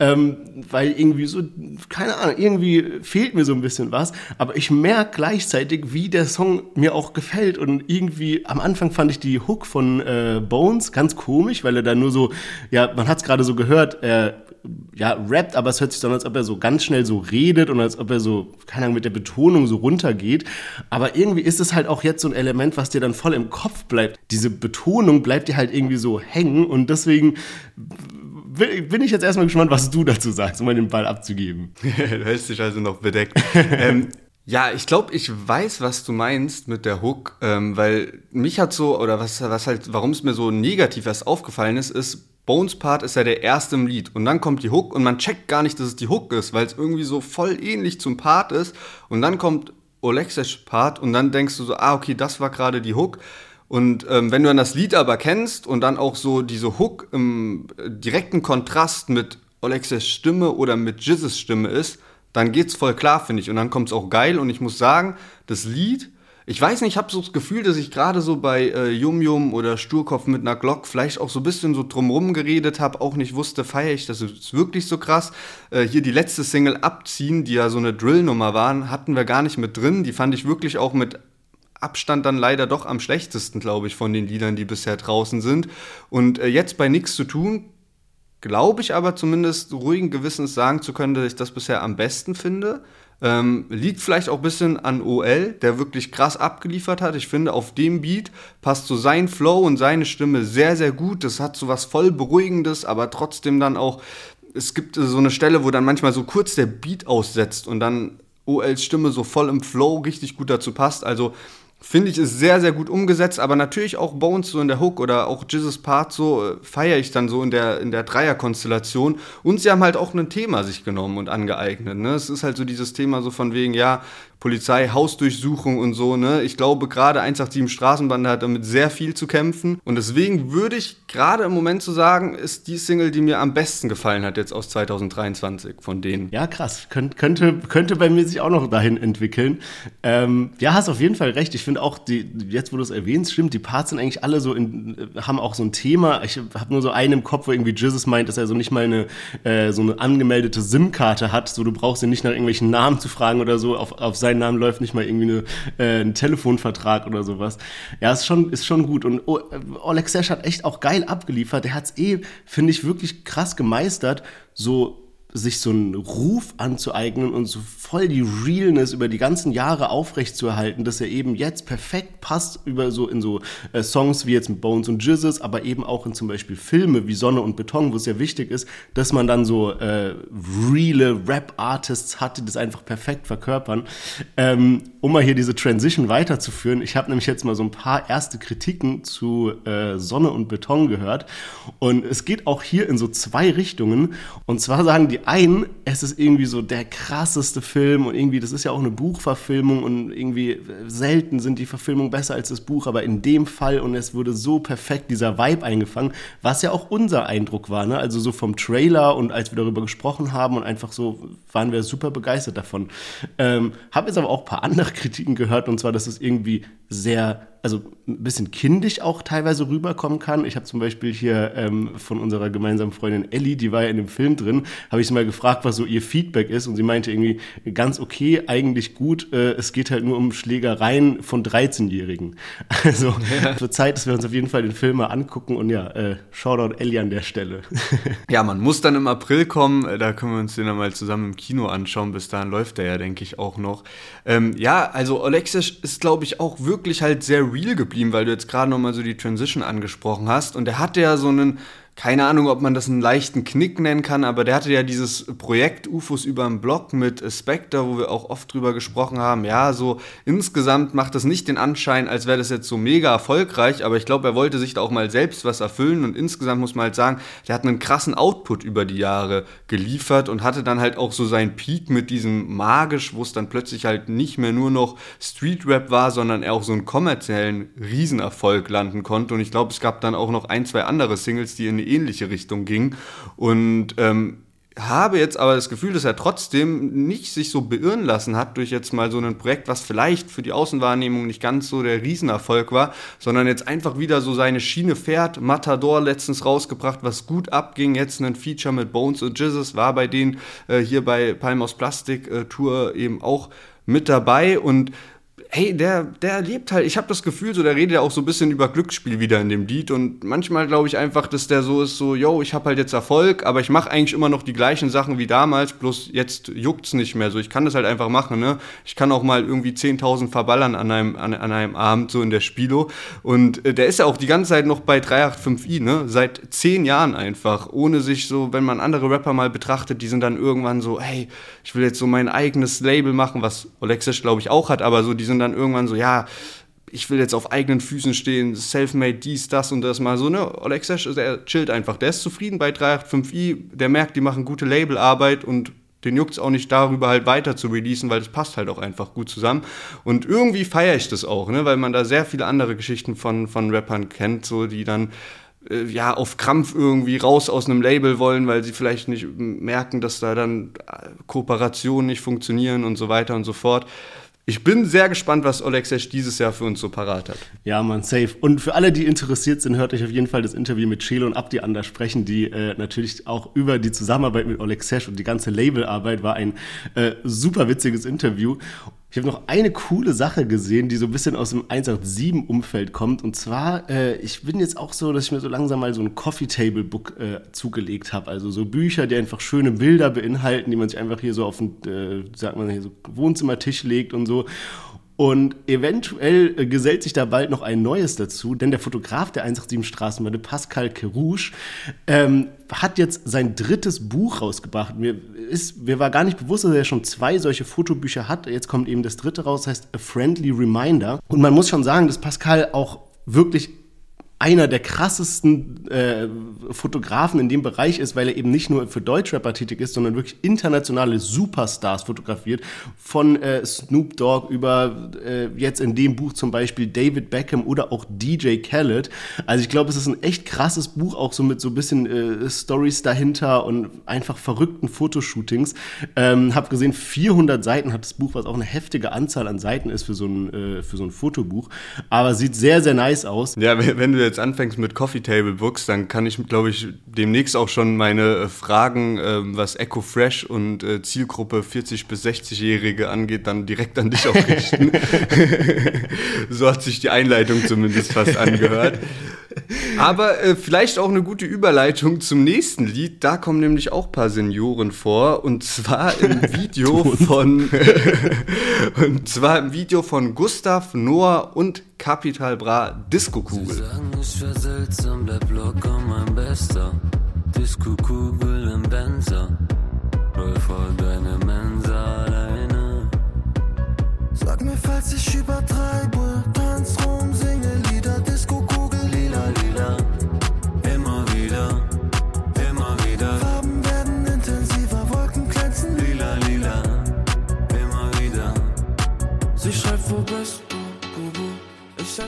ähm, weil irgendwie so, keine Ahnung, irgendwie fehlt mir so ein bisschen was, aber ich merke gleichzeitig, wie der Song mir auch gefällt und irgendwie am Anfang fand ich die Hook von äh, Bones ganz komisch, weil er da nur so, ja, man hat es gerade so gehört, er ja, rappt, aber es hört sich an, als ob er so ganz schnell so redet und als ob er so, keine Ahnung, mit der Betonung so runtergeht. Aber irgendwie ist es halt auch jetzt so ein Element, was dir dann voll im Kopf bleibt. Diese Betonung bleibt dir halt irgendwie so hängen und deswegen bin ich jetzt erstmal gespannt, was du dazu sagst, um den Ball abzugeben. du hältst dich also noch bedeckt. ähm, ja, ich glaube, ich weiß, was du meinst mit der Hook, ähm, weil mich hat so, oder was, was halt, warum es mir so negativ erst aufgefallen ist, ist, Bones Part ist ja der erste im Lied und dann kommt die Hook und man checkt gar nicht, dass es die Hook ist, weil es irgendwie so voll ähnlich zum Part ist und dann kommt Olexes Part und dann denkst du so, ah, okay, das war gerade die Hook. Und ähm, wenn du dann das Lied aber kennst und dann auch so diese Hook im direkten Kontrast mit Olexes Stimme oder mit Jizzes Stimme ist, dann geht's voll klar, finde ich. Und dann kommt's auch geil. Und ich muss sagen, das Lied ich weiß nicht, ich habe so das Gefühl, dass ich gerade so bei äh, Yum Yum oder Sturkopf mit einer Glock vielleicht auch so ein bisschen so drumrum geredet habe, auch nicht wusste, feiere ich das ist wirklich so krass. Äh, hier die letzte Single Abziehen, die ja so eine Drill-Nummer waren, hatten wir gar nicht mit drin. Die fand ich wirklich auch mit Abstand dann leider doch am schlechtesten, glaube ich, von den Liedern, die bisher draußen sind. Und äh, jetzt bei Nichts zu tun, glaube ich aber zumindest ruhigen Gewissens sagen zu können, dass ich das bisher am besten finde. Ähm, liegt vielleicht auch ein bisschen an OL, der wirklich krass abgeliefert hat. Ich finde, auf dem Beat passt so sein Flow und seine Stimme sehr, sehr gut. Das hat so was voll Beruhigendes, aber trotzdem dann auch, es gibt so eine Stelle, wo dann manchmal so kurz der Beat aussetzt und dann OLs Stimme so voll im Flow richtig gut dazu passt. Also Finde ich, ist sehr, sehr gut umgesetzt, aber natürlich auch Bones so in der Hook oder auch Jizzes Part so äh, feiere ich dann so in der, in der Dreierkonstellation. Und sie haben halt auch ein Thema sich genommen und angeeignet. Ne? Es ist halt so dieses Thema so von wegen, ja, Polizei, Hausdurchsuchung und so, ne? Ich glaube, gerade 187 Straßenbande hat damit sehr viel zu kämpfen. Und deswegen würde ich gerade im Moment zu so sagen, ist die Single, die mir am besten gefallen hat, jetzt aus 2023 von denen. Ja, krass. Könnt, könnte, könnte bei mir sich auch noch dahin entwickeln. Ähm, ja, hast auf jeden Fall recht. Ich finde auch, die, jetzt wo du es erwähnst, stimmt, die Parts sind eigentlich alle so in, haben auch so ein Thema. Ich habe nur so einen im Kopf, wo irgendwie Jizzes meint, dass er so nicht mal eine, äh, so eine angemeldete SIM-Karte hat. So, du brauchst ihn nicht nach irgendwelchen Namen zu fragen oder so auf, auf sein seinen Namen läuft nicht mal irgendwie eine, äh, ein Telefonvertrag oder sowas. Ja, ist schon, ist schon gut. Und oh, Oleg Sesh hat echt auch geil abgeliefert. Der hat es eh, finde ich, wirklich krass gemeistert, so sich so einen Ruf anzueignen und so voll die Realness über die ganzen Jahre aufrechtzuerhalten, dass er eben jetzt perfekt passt über so in so äh, Songs wie jetzt mit Bones und Jizzes, aber eben auch in zum Beispiel Filme wie Sonne und Beton, wo es ja wichtig ist, dass man dann so äh, reale Rap-Artists hat, die das einfach perfekt verkörpern. Ähm, um mal hier diese Transition weiterzuführen, ich habe nämlich jetzt mal so ein paar erste Kritiken zu äh, Sonne und Beton gehört und es geht auch hier in so zwei Richtungen und zwar sagen die einen, es ist irgendwie so der krasseste Film und irgendwie, das ist ja auch eine Buchverfilmung und irgendwie selten sind die Verfilmungen besser als das Buch, aber in dem Fall und es wurde so perfekt dieser Vibe eingefangen, was ja auch unser Eindruck war, ne? also so vom Trailer und als wir darüber gesprochen haben und einfach so waren wir super begeistert davon. Ähm, Habe jetzt aber auch ein paar andere Kritiken gehört und zwar, dass es irgendwie sehr also ein bisschen kindisch auch teilweise rüberkommen kann. Ich habe zum Beispiel hier ähm, von unserer gemeinsamen Freundin Ellie, die war ja in dem Film drin, habe ich sie mal gefragt, was so ihr Feedback ist und sie meinte irgendwie ganz okay, eigentlich gut. Äh, es geht halt nur um Schlägereien von 13-Jährigen. Also ja. zur Zeit, dass wir uns auf jeden Fall den Film mal angucken und ja, äh, Shoutout Ellie an der Stelle. ja, man muss dann im April kommen. Äh, da können wir uns den dann mal zusammen im Kino anschauen. Bis dahin läuft der ja, denke ich, auch noch. Ähm, ja, also Alexis ist, glaube ich, auch wirklich halt sehr real geblieben, weil du jetzt gerade noch mal so die Transition angesprochen hast. Und er hatte ja so einen keine Ahnung, ob man das einen leichten Knick nennen kann, aber der hatte ja dieses Projekt UFOs über den Block mit Spectre, wo wir auch oft drüber gesprochen haben. Ja, so insgesamt macht das nicht den Anschein, als wäre das jetzt so mega erfolgreich, aber ich glaube, er wollte sich da auch mal selbst was erfüllen und insgesamt muss man halt sagen, der hat einen krassen Output über die Jahre geliefert und hatte dann halt auch so seinen Peak mit diesem magisch, wo es dann plötzlich halt nicht mehr nur noch Street Rap war, sondern er auch so einen kommerziellen Riesenerfolg landen konnte und ich glaube, es gab dann auch noch ein, zwei andere Singles, die in ähnliche Richtung ging. Und ähm, habe jetzt aber das Gefühl, dass er trotzdem nicht sich so beirren lassen hat durch jetzt mal so ein Projekt, was vielleicht für die Außenwahrnehmung nicht ganz so der Riesenerfolg war, sondern jetzt einfach wieder so seine Schiene fährt. Matador letztens rausgebracht, was gut abging. Jetzt ein Feature mit Bones und Jizzes war bei denen äh, hier bei Palm aus Plastik äh, Tour eben auch mit dabei und hey, der, der lebt halt, ich habe das Gefühl, so der redet ja auch so ein bisschen über Glücksspiel wieder in dem Lied und manchmal glaube ich einfach, dass der so ist, so, yo, ich habe halt jetzt Erfolg, aber ich mache eigentlich immer noch die gleichen Sachen wie damals, bloß jetzt juckt's nicht mehr so, ich kann das halt einfach machen, ne, ich kann auch mal irgendwie 10.000 verballern an einem, an, an, einem Abend so in der Spilo und äh, der ist ja auch die ganze Zeit noch bei 385i, ne, seit zehn Jahren einfach, ohne sich so, wenn man andere Rapper mal betrachtet, die sind dann irgendwann so, hey, ich will jetzt so mein eigenes Label machen, was Olexisch glaube ich auch hat, aber so, die sind dann dann irgendwann so, ja, ich will jetzt auf eigenen Füßen stehen, self-made dies, das und das mal so, ne? Alexesh, der chillt einfach, der ist zufrieden bei 385i, der merkt, die machen gute Labelarbeit und den juckt es auch nicht darüber halt weiter zu releasen, weil das passt halt auch einfach gut zusammen. Und irgendwie feiere ich das auch, ne? weil man da sehr viele andere Geschichten von, von Rappern kennt, so die dann äh, ja auf Krampf irgendwie raus aus einem Label wollen, weil sie vielleicht nicht merken, dass da dann äh, Kooperationen nicht funktionieren und so weiter und so fort. Ich bin sehr gespannt, was Olexesh dieses Jahr für uns so parat hat. Ja, man, safe. Und für alle, die interessiert sind, hört euch auf jeden Fall das Interview mit Chelo und Abdi an, da sprechen die äh, natürlich auch über die Zusammenarbeit mit Olexesh und die ganze Labelarbeit war ein äh, super witziges Interview. Ich habe noch eine coole Sache gesehen, die so ein bisschen aus dem 187-Umfeld kommt. Und zwar, äh, ich bin jetzt auch so, dass ich mir so langsam mal so ein Coffee-Table-Book äh, zugelegt habe. Also so Bücher, die einfach schöne Bilder beinhalten, die man sich einfach hier so auf den, äh, sagt man hier so Wohnzimmertisch legt und so. Und eventuell äh, gesellt sich da bald noch ein neues dazu, denn der Fotograf der 187 Straßenbahn, Pascal Kerouche, ähm, hat jetzt sein drittes Buch rausgebracht. Mir, ist, mir war gar nicht bewusst, dass er schon zwei solche Fotobücher hat. Jetzt kommt eben das dritte raus, heißt A Friendly Reminder. Und man muss schon sagen, dass Pascal auch wirklich einer der krassesten äh, Fotografen in dem Bereich ist, weil er eben nicht nur für Deutschrapper tätig ist, sondern wirklich internationale Superstars fotografiert. Von äh, Snoop Dogg über äh, jetzt in dem Buch zum Beispiel David Beckham oder auch DJ Khaled. Also ich glaube, es ist ein echt krasses Buch, auch so mit so ein bisschen äh, Stories dahinter und einfach verrückten Fotoshootings. Ähm, hab gesehen, 400 Seiten hat das Buch, was auch eine heftige Anzahl an Seiten ist für so ein, äh, für so ein Fotobuch. Aber sieht sehr, sehr nice aus. Ja, wenn du jetzt anfängst mit Coffee Table Books, dann kann ich, glaube ich, demnächst auch schon meine äh, Fragen, äh, was Echo Fresh und äh, Zielgruppe 40 bis 60-Jährige angeht, dann direkt an dich auch richten. so hat sich die Einleitung zumindest fast angehört. Aber äh, vielleicht auch eine gute Überleitung zum nächsten Lied. Da kommen nämlich auch ein paar Senioren vor. Und zwar im Video von und zwar im Video von Gustav, Noah und Capital Bra Disco Kugel. Sie sagen, ich wär seltsam, bleib locker, mein Bester. Disco-Kugel im Benzer. Roll vor deine Mensa alleine. Sag mir, falls ich übertreibe, tanz rum,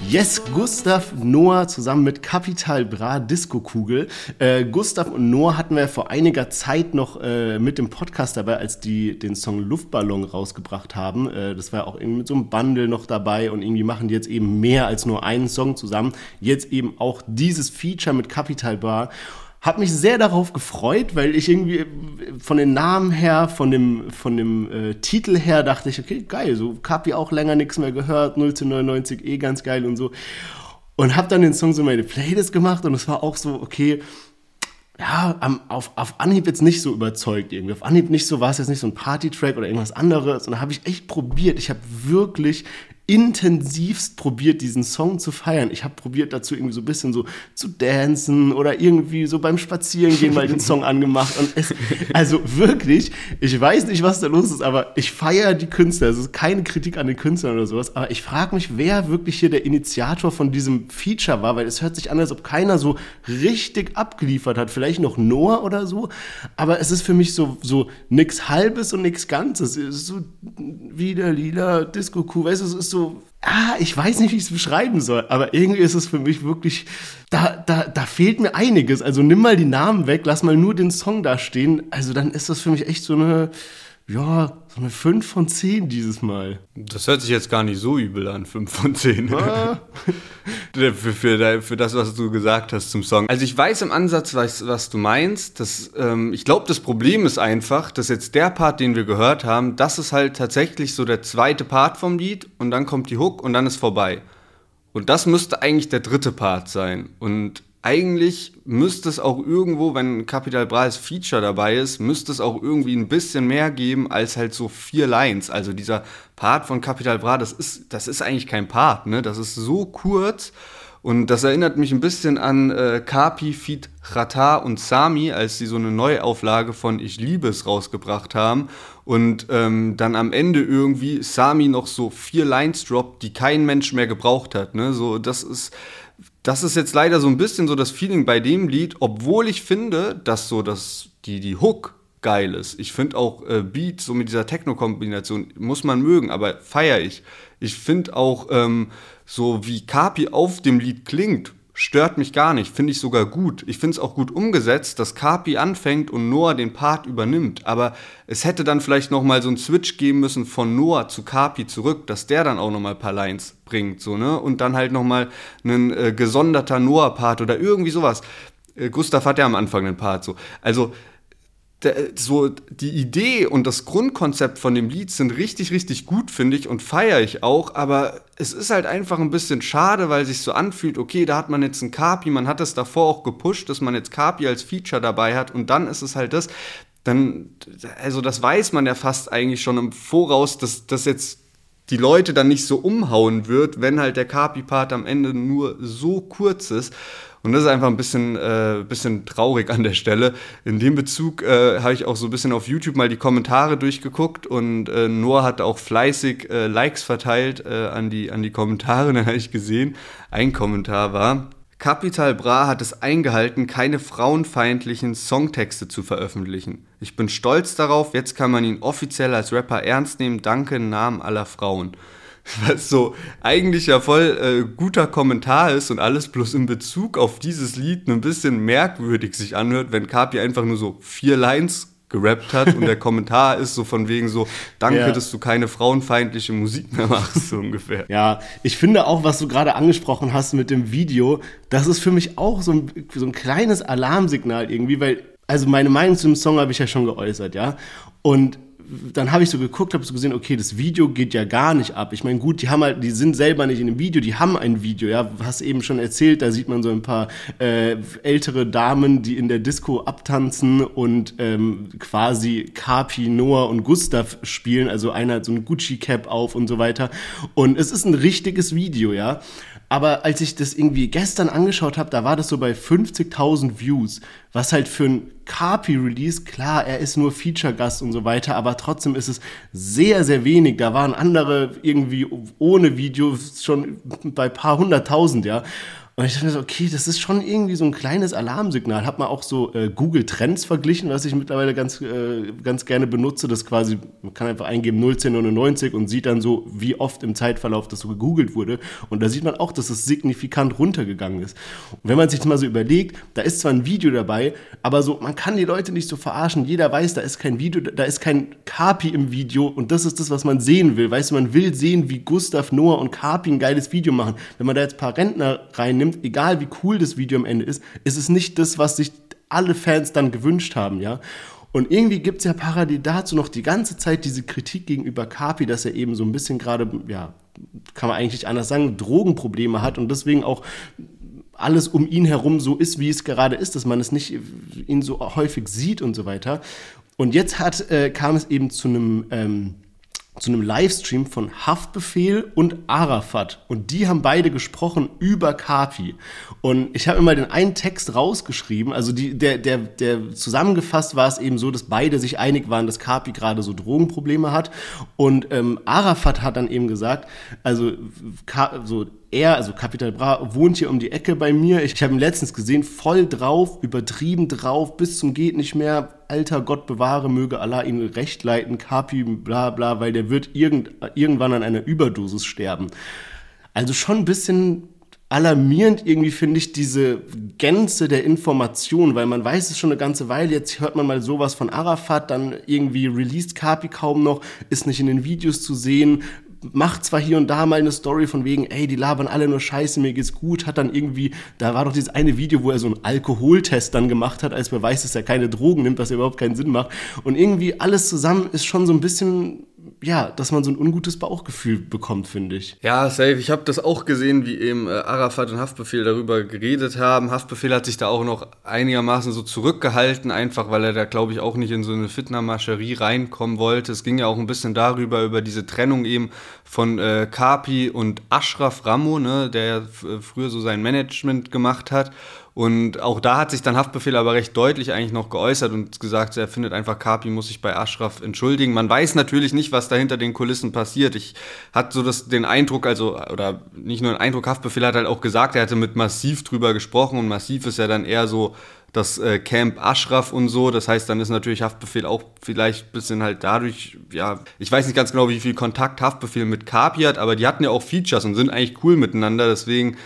Yes, Gustav Noah zusammen mit Capital Bra Disco Kugel. Äh, Gustav und Noah hatten wir vor einiger Zeit noch äh, mit dem Podcast dabei, als die den Song Luftballon rausgebracht haben. Äh, das war auch irgendwie mit so einem Bundle noch dabei und irgendwie machen die jetzt eben mehr als nur einen Song zusammen. Jetzt eben auch dieses Feature mit Capital Bra. Hab mich sehr darauf gefreut, weil ich irgendwie äh, von den Namen her, von dem, von dem äh, Titel her dachte ich, okay, geil, so Kapi auch länger nichts mehr gehört, 0 eh ganz geil und so. Und hab dann den Song so in meine Playlist gemacht und es war auch so, okay, ja, am, auf, auf Anhieb jetzt nicht so überzeugt irgendwie. Auf Anhieb nicht so, war es jetzt nicht so ein Party-Track oder irgendwas anderes. Und da habe ich echt probiert. Ich habe wirklich intensivst probiert, diesen Song zu feiern. Ich habe probiert, dazu irgendwie so ein bisschen so zu dancen oder irgendwie so beim Spazierengehen mal den Song angemacht. Und es, also wirklich, ich weiß nicht, was da los ist, aber ich feiere die Künstler. Es ist keine Kritik an den Künstlern oder sowas, aber ich frage mich, wer wirklich hier der Initiator von diesem Feature war, weil es hört sich an, als ob keiner so richtig abgeliefert hat. Vielleicht noch Noah oder so, aber es ist für mich so, so nix Halbes und nix Ganzes. Es ist so wieder lila Disco-Kuh, weißt du, es ist so, ah, ich weiß nicht, wie ich es beschreiben soll, aber irgendwie ist es für mich wirklich, da, da, da fehlt mir einiges. Also nimm mal die Namen weg, lass mal nur den Song da stehen. Also dann ist das für mich echt so eine, ja, so eine 5 von 10 dieses Mal. Das hört sich jetzt gar nicht so übel an, 5 von 10. Ah. für, für, für das, was du gesagt hast zum Song. Also ich weiß im Ansatz, was, was du meinst. Das, ähm, ich glaube, das Problem ist einfach, dass jetzt der Part, den wir gehört haben, das ist halt tatsächlich so der zweite Part vom Lied und dann kommt die Hook und dann ist vorbei. Und das müsste eigentlich der dritte Part sein. Und eigentlich müsste es auch irgendwo, wenn Capital Bra als Feature dabei ist, müsste es auch irgendwie ein bisschen mehr geben als halt so vier Lines. Also dieser Part von Capital Bra, das ist, das ist eigentlich kein Part, ne? Das ist so kurz und das erinnert mich ein bisschen an äh, Kapi, Feed, Rata und Sami, als sie so eine Neuauflage von Ich liebe es rausgebracht haben und ähm, dann am Ende irgendwie Sami noch so vier Lines droppt, die kein Mensch mehr gebraucht hat. Ne? So, das ist, das ist jetzt leider so ein bisschen so das Feeling bei dem Lied, obwohl ich finde, dass so das, die, die Hook geil ist. Ich finde auch äh, Beat, so mit dieser Techno-Kombination, muss man mögen, aber feiere ich. Ich finde auch, ähm, so wie Kapi auf dem Lied klingt, stört mich gar nicht, finde ich sogar gut. Ich finde es auch gut umgesetzt, dass Kapi anfängt und Noah den Part übernimmt. Aber es hätte dann vielleicht noch mal so einen Switch geben müssen von Noah zu Kapi zurück, dass der dann auch noch mal ein paar Lines bringt, so ne und dann halt noch mal ein äh, gesonderter Noah-Part oder irgendwie sowas. Äh, Gustav hat ja am Anfang einen Part so. Also so die Idee und das Grundkonzept von dem Lied sind richtig, richtig gut, finde ich, und feiere ich auch, aber es ist halt einfach ein bisschen schade, weil sich so anfühlt, okay, da hat man jetzt einen Kapi, man hat es davor auch gepusht, dass man jetzt Kapi als Feature dabei hat und dann ist es halt das, dann, also das weiß man ja fast eigentlich schon im Voraus, dass das jetzt die Leute dann nicht so umhauen wird, wenn halt der Kapi-Part am Ende nur so kurz ist. Und das ist einfach ein bisschen, äh, bisschen traurig an der Stelle. In dem Bezug äh, habe ich auch so ein bisschen auf YouTube mal die Kommentare durchgeguckt und äh, Noah hat auch fleißig äh, Likes verteilt äh, an, die, an die Kommentare. Dann habe ich gesehen, ein Kommentar war, Capital Bra hat es eingehalten, keine frauenfeindlichen Songtexte zu veröffentlichen. Ich bin stolz darauf, jetzt kann man ihn offiziell als Rapper ernst nehmen. Danke im Namen aller Frauen. Was so eigentlich ja voll äh, guter Kommentar ist und alles bloß in Bezug auf dieses Lied ein bisschen merkwürdig sich anhört, wenn Kapi einfach nur so vier Lines gerappt hat und der Kommentar ist so von wegen so, danke, Ja. dass du keine frauenfeindliche Musik mehr machst, so ungefähr. Ja, ich finde auch, was du gerade angesprochen hast mit dem Video, das ist für mich auch so ein, so ein kleines Alarmsignal irgendwie, weil, also meine Meinung zu dem Song habe ich ja schon geäußert, ja. Und dann habe ich so geguckt, habe so gesehen, okay, das Video geht ja gar nicht ab. Ich meine, gut, die haben halt, die sind selber nicht in dem Video, die haben ein Video, ja, hast eben schon erzählt, da sieht man so ein paar äh, ältere Damen, die in der Disco abtanzen und ähm, quasi Kapi, Noah und Gustav spielen. Also einer hat so ein Gucci-Cap auf und so weiter. Und es ist ein richtiges Video, ja. Aber als ich das irgendwie gestern angeschaut habe, da war das so bei 50.000 Views, was halt für ein Carpi-Release, klar, er ist nur Feature-Gast und so weiter, aber trotzdem ist es sehr, sehr wenig. Da waren andere irgendwie ohne Video schon bei paar hunderttausend, ja. Und ich dachte so, okay, das ist schon irgendwie so ein kleines Alarmsignal. Hab mal auch so äh, Google Trends verglichen, was ich mittlerweile ganz, äh, ganz gerne benutze. Das quasi, man kann einfach eingeben 01099 und sieht dann so, wie oft im Zeitverlauf das so gegoogelt wurde. Und da sieht man auch, dass es signifikant runtergegangen ist. Und wenn man sich das mal so überlegt, da ist zwar ein Video dabei, aber so, man kann die Leute nicht so verarschen. Jeder weiß, da ist kein Video, da ist kein Kapi im Video und das ist das, was man sehen will. Weißt du, man will sehen, wie Gustav, Noah und Kapi ein geiles Video machen. Wenn man da jetzt ein paar Rentner reinnimmt, nimmt, egal wie cool das Video am Ende ist, ist es nicht das, was sich alle Fans dann gewünscht haben, ja. Und irgendwie gibt es ja parallel dazu noch die ganze Zeit diese Kritik gegenüber Kapi, dass er eben so ein bisschen gerade, ja, kann man eigentlich nicht anders sagen, Drogenprobleme hat und deswegen auch alles um ihn herum so ist, wie es gerade ist, dass man es nicht ihn so häufig sieht und so weiter. Und jetzt hat, äh, kam es eben zu einem ähm, zu einem Livestream von Haftbefehl und Arafat. Und die haben beide gesprochen über Kapi. Und ich habe immer den einen Text rausgeschrieben. Also die, der, der, der zusammengefasst war es eben so, dass beide sich einig waren, dass Kapi gerade so Drogenprobleme hat. Und ähm, Arafat hat dann eben gesagt, also so er, also Capital Bra, wohnt hier um die Ecke bei mir. Ich habe ihn letztens gesehen, voll drauf, übertrieben drauf, bis zum geht nicht mehr. Alter Gott bewahre, möge Allah ihn recht leiten, Kapi, bla bla, weil der wird irgend, irgendwann an einer Überdosis sterben. Also schon ein bisschen alarmierend irgendwie finde ich diese Gänze der Information, weil man weiß es schon eine ganze Weile, jetzt hört man mal sowas von Arafat, dann irgendwie released Kapi kaum noch, ist nicht in den Videos zu sehen, macht zwar hier und da mal eine Story von wegen, ey, die labern alle nur Scheiße, mir geht's gut, hat dann irgendwie, da war doch dieses eine Video, wo er so einen Alkoholtest dann gemacht hat, als Beweis, dass er keine Drogen nimmt, was überhaupt keinen Sinn macht. Und irgendwie alles zusammen ist schon so ein bisschen ja, dass man so ein ungutes Bauchgefühl bekommt, finde ich. Ja, safe. Ich habe das auch gesehen, wie eben äh, Arafat und Haftbefehl darüber geredet haben. Haftbefehl hat sich da auch noch einigermaßen so zurückgehalten, einfach weil er da, glaube ich, auch nicht in so eine Fitnermascherie reinkommen wollte. Es ging ja auch ein bisschen darüber, über diese Trennung eben von äh, Kapi und Ashraf Ramo, ne, der ja früher so sein Management gemacht hat. Und auch da hat sich dann Haftbefehl aber recht deutlich eigentlich noch geäußert und gesagt, er findet einfach, Kapi muss sich bei Ashraf entschuldigen. Man weiß natürlich nicht, was da hinter den Kulissen passiert. Ich hatte so das, den Eindruck, also, oder nicht nur den Eindruck, Haftbefehl hat halt auch gesagt, er hatte mit Massiv drüber gesprochen und Massiv ist ja dann eher so das äh, Camp Ashraf und so. Das heißt, dann ist natürlich Haftbefehl auch vielleicht ein bisschen halt dadurch, ja, ich weiß nicht ganz genau, wie viel Kontakt Haftbefehl mit Kapi hat, aber die hatten ja auch Features und sind eigentlich cool miteinander. Deswegen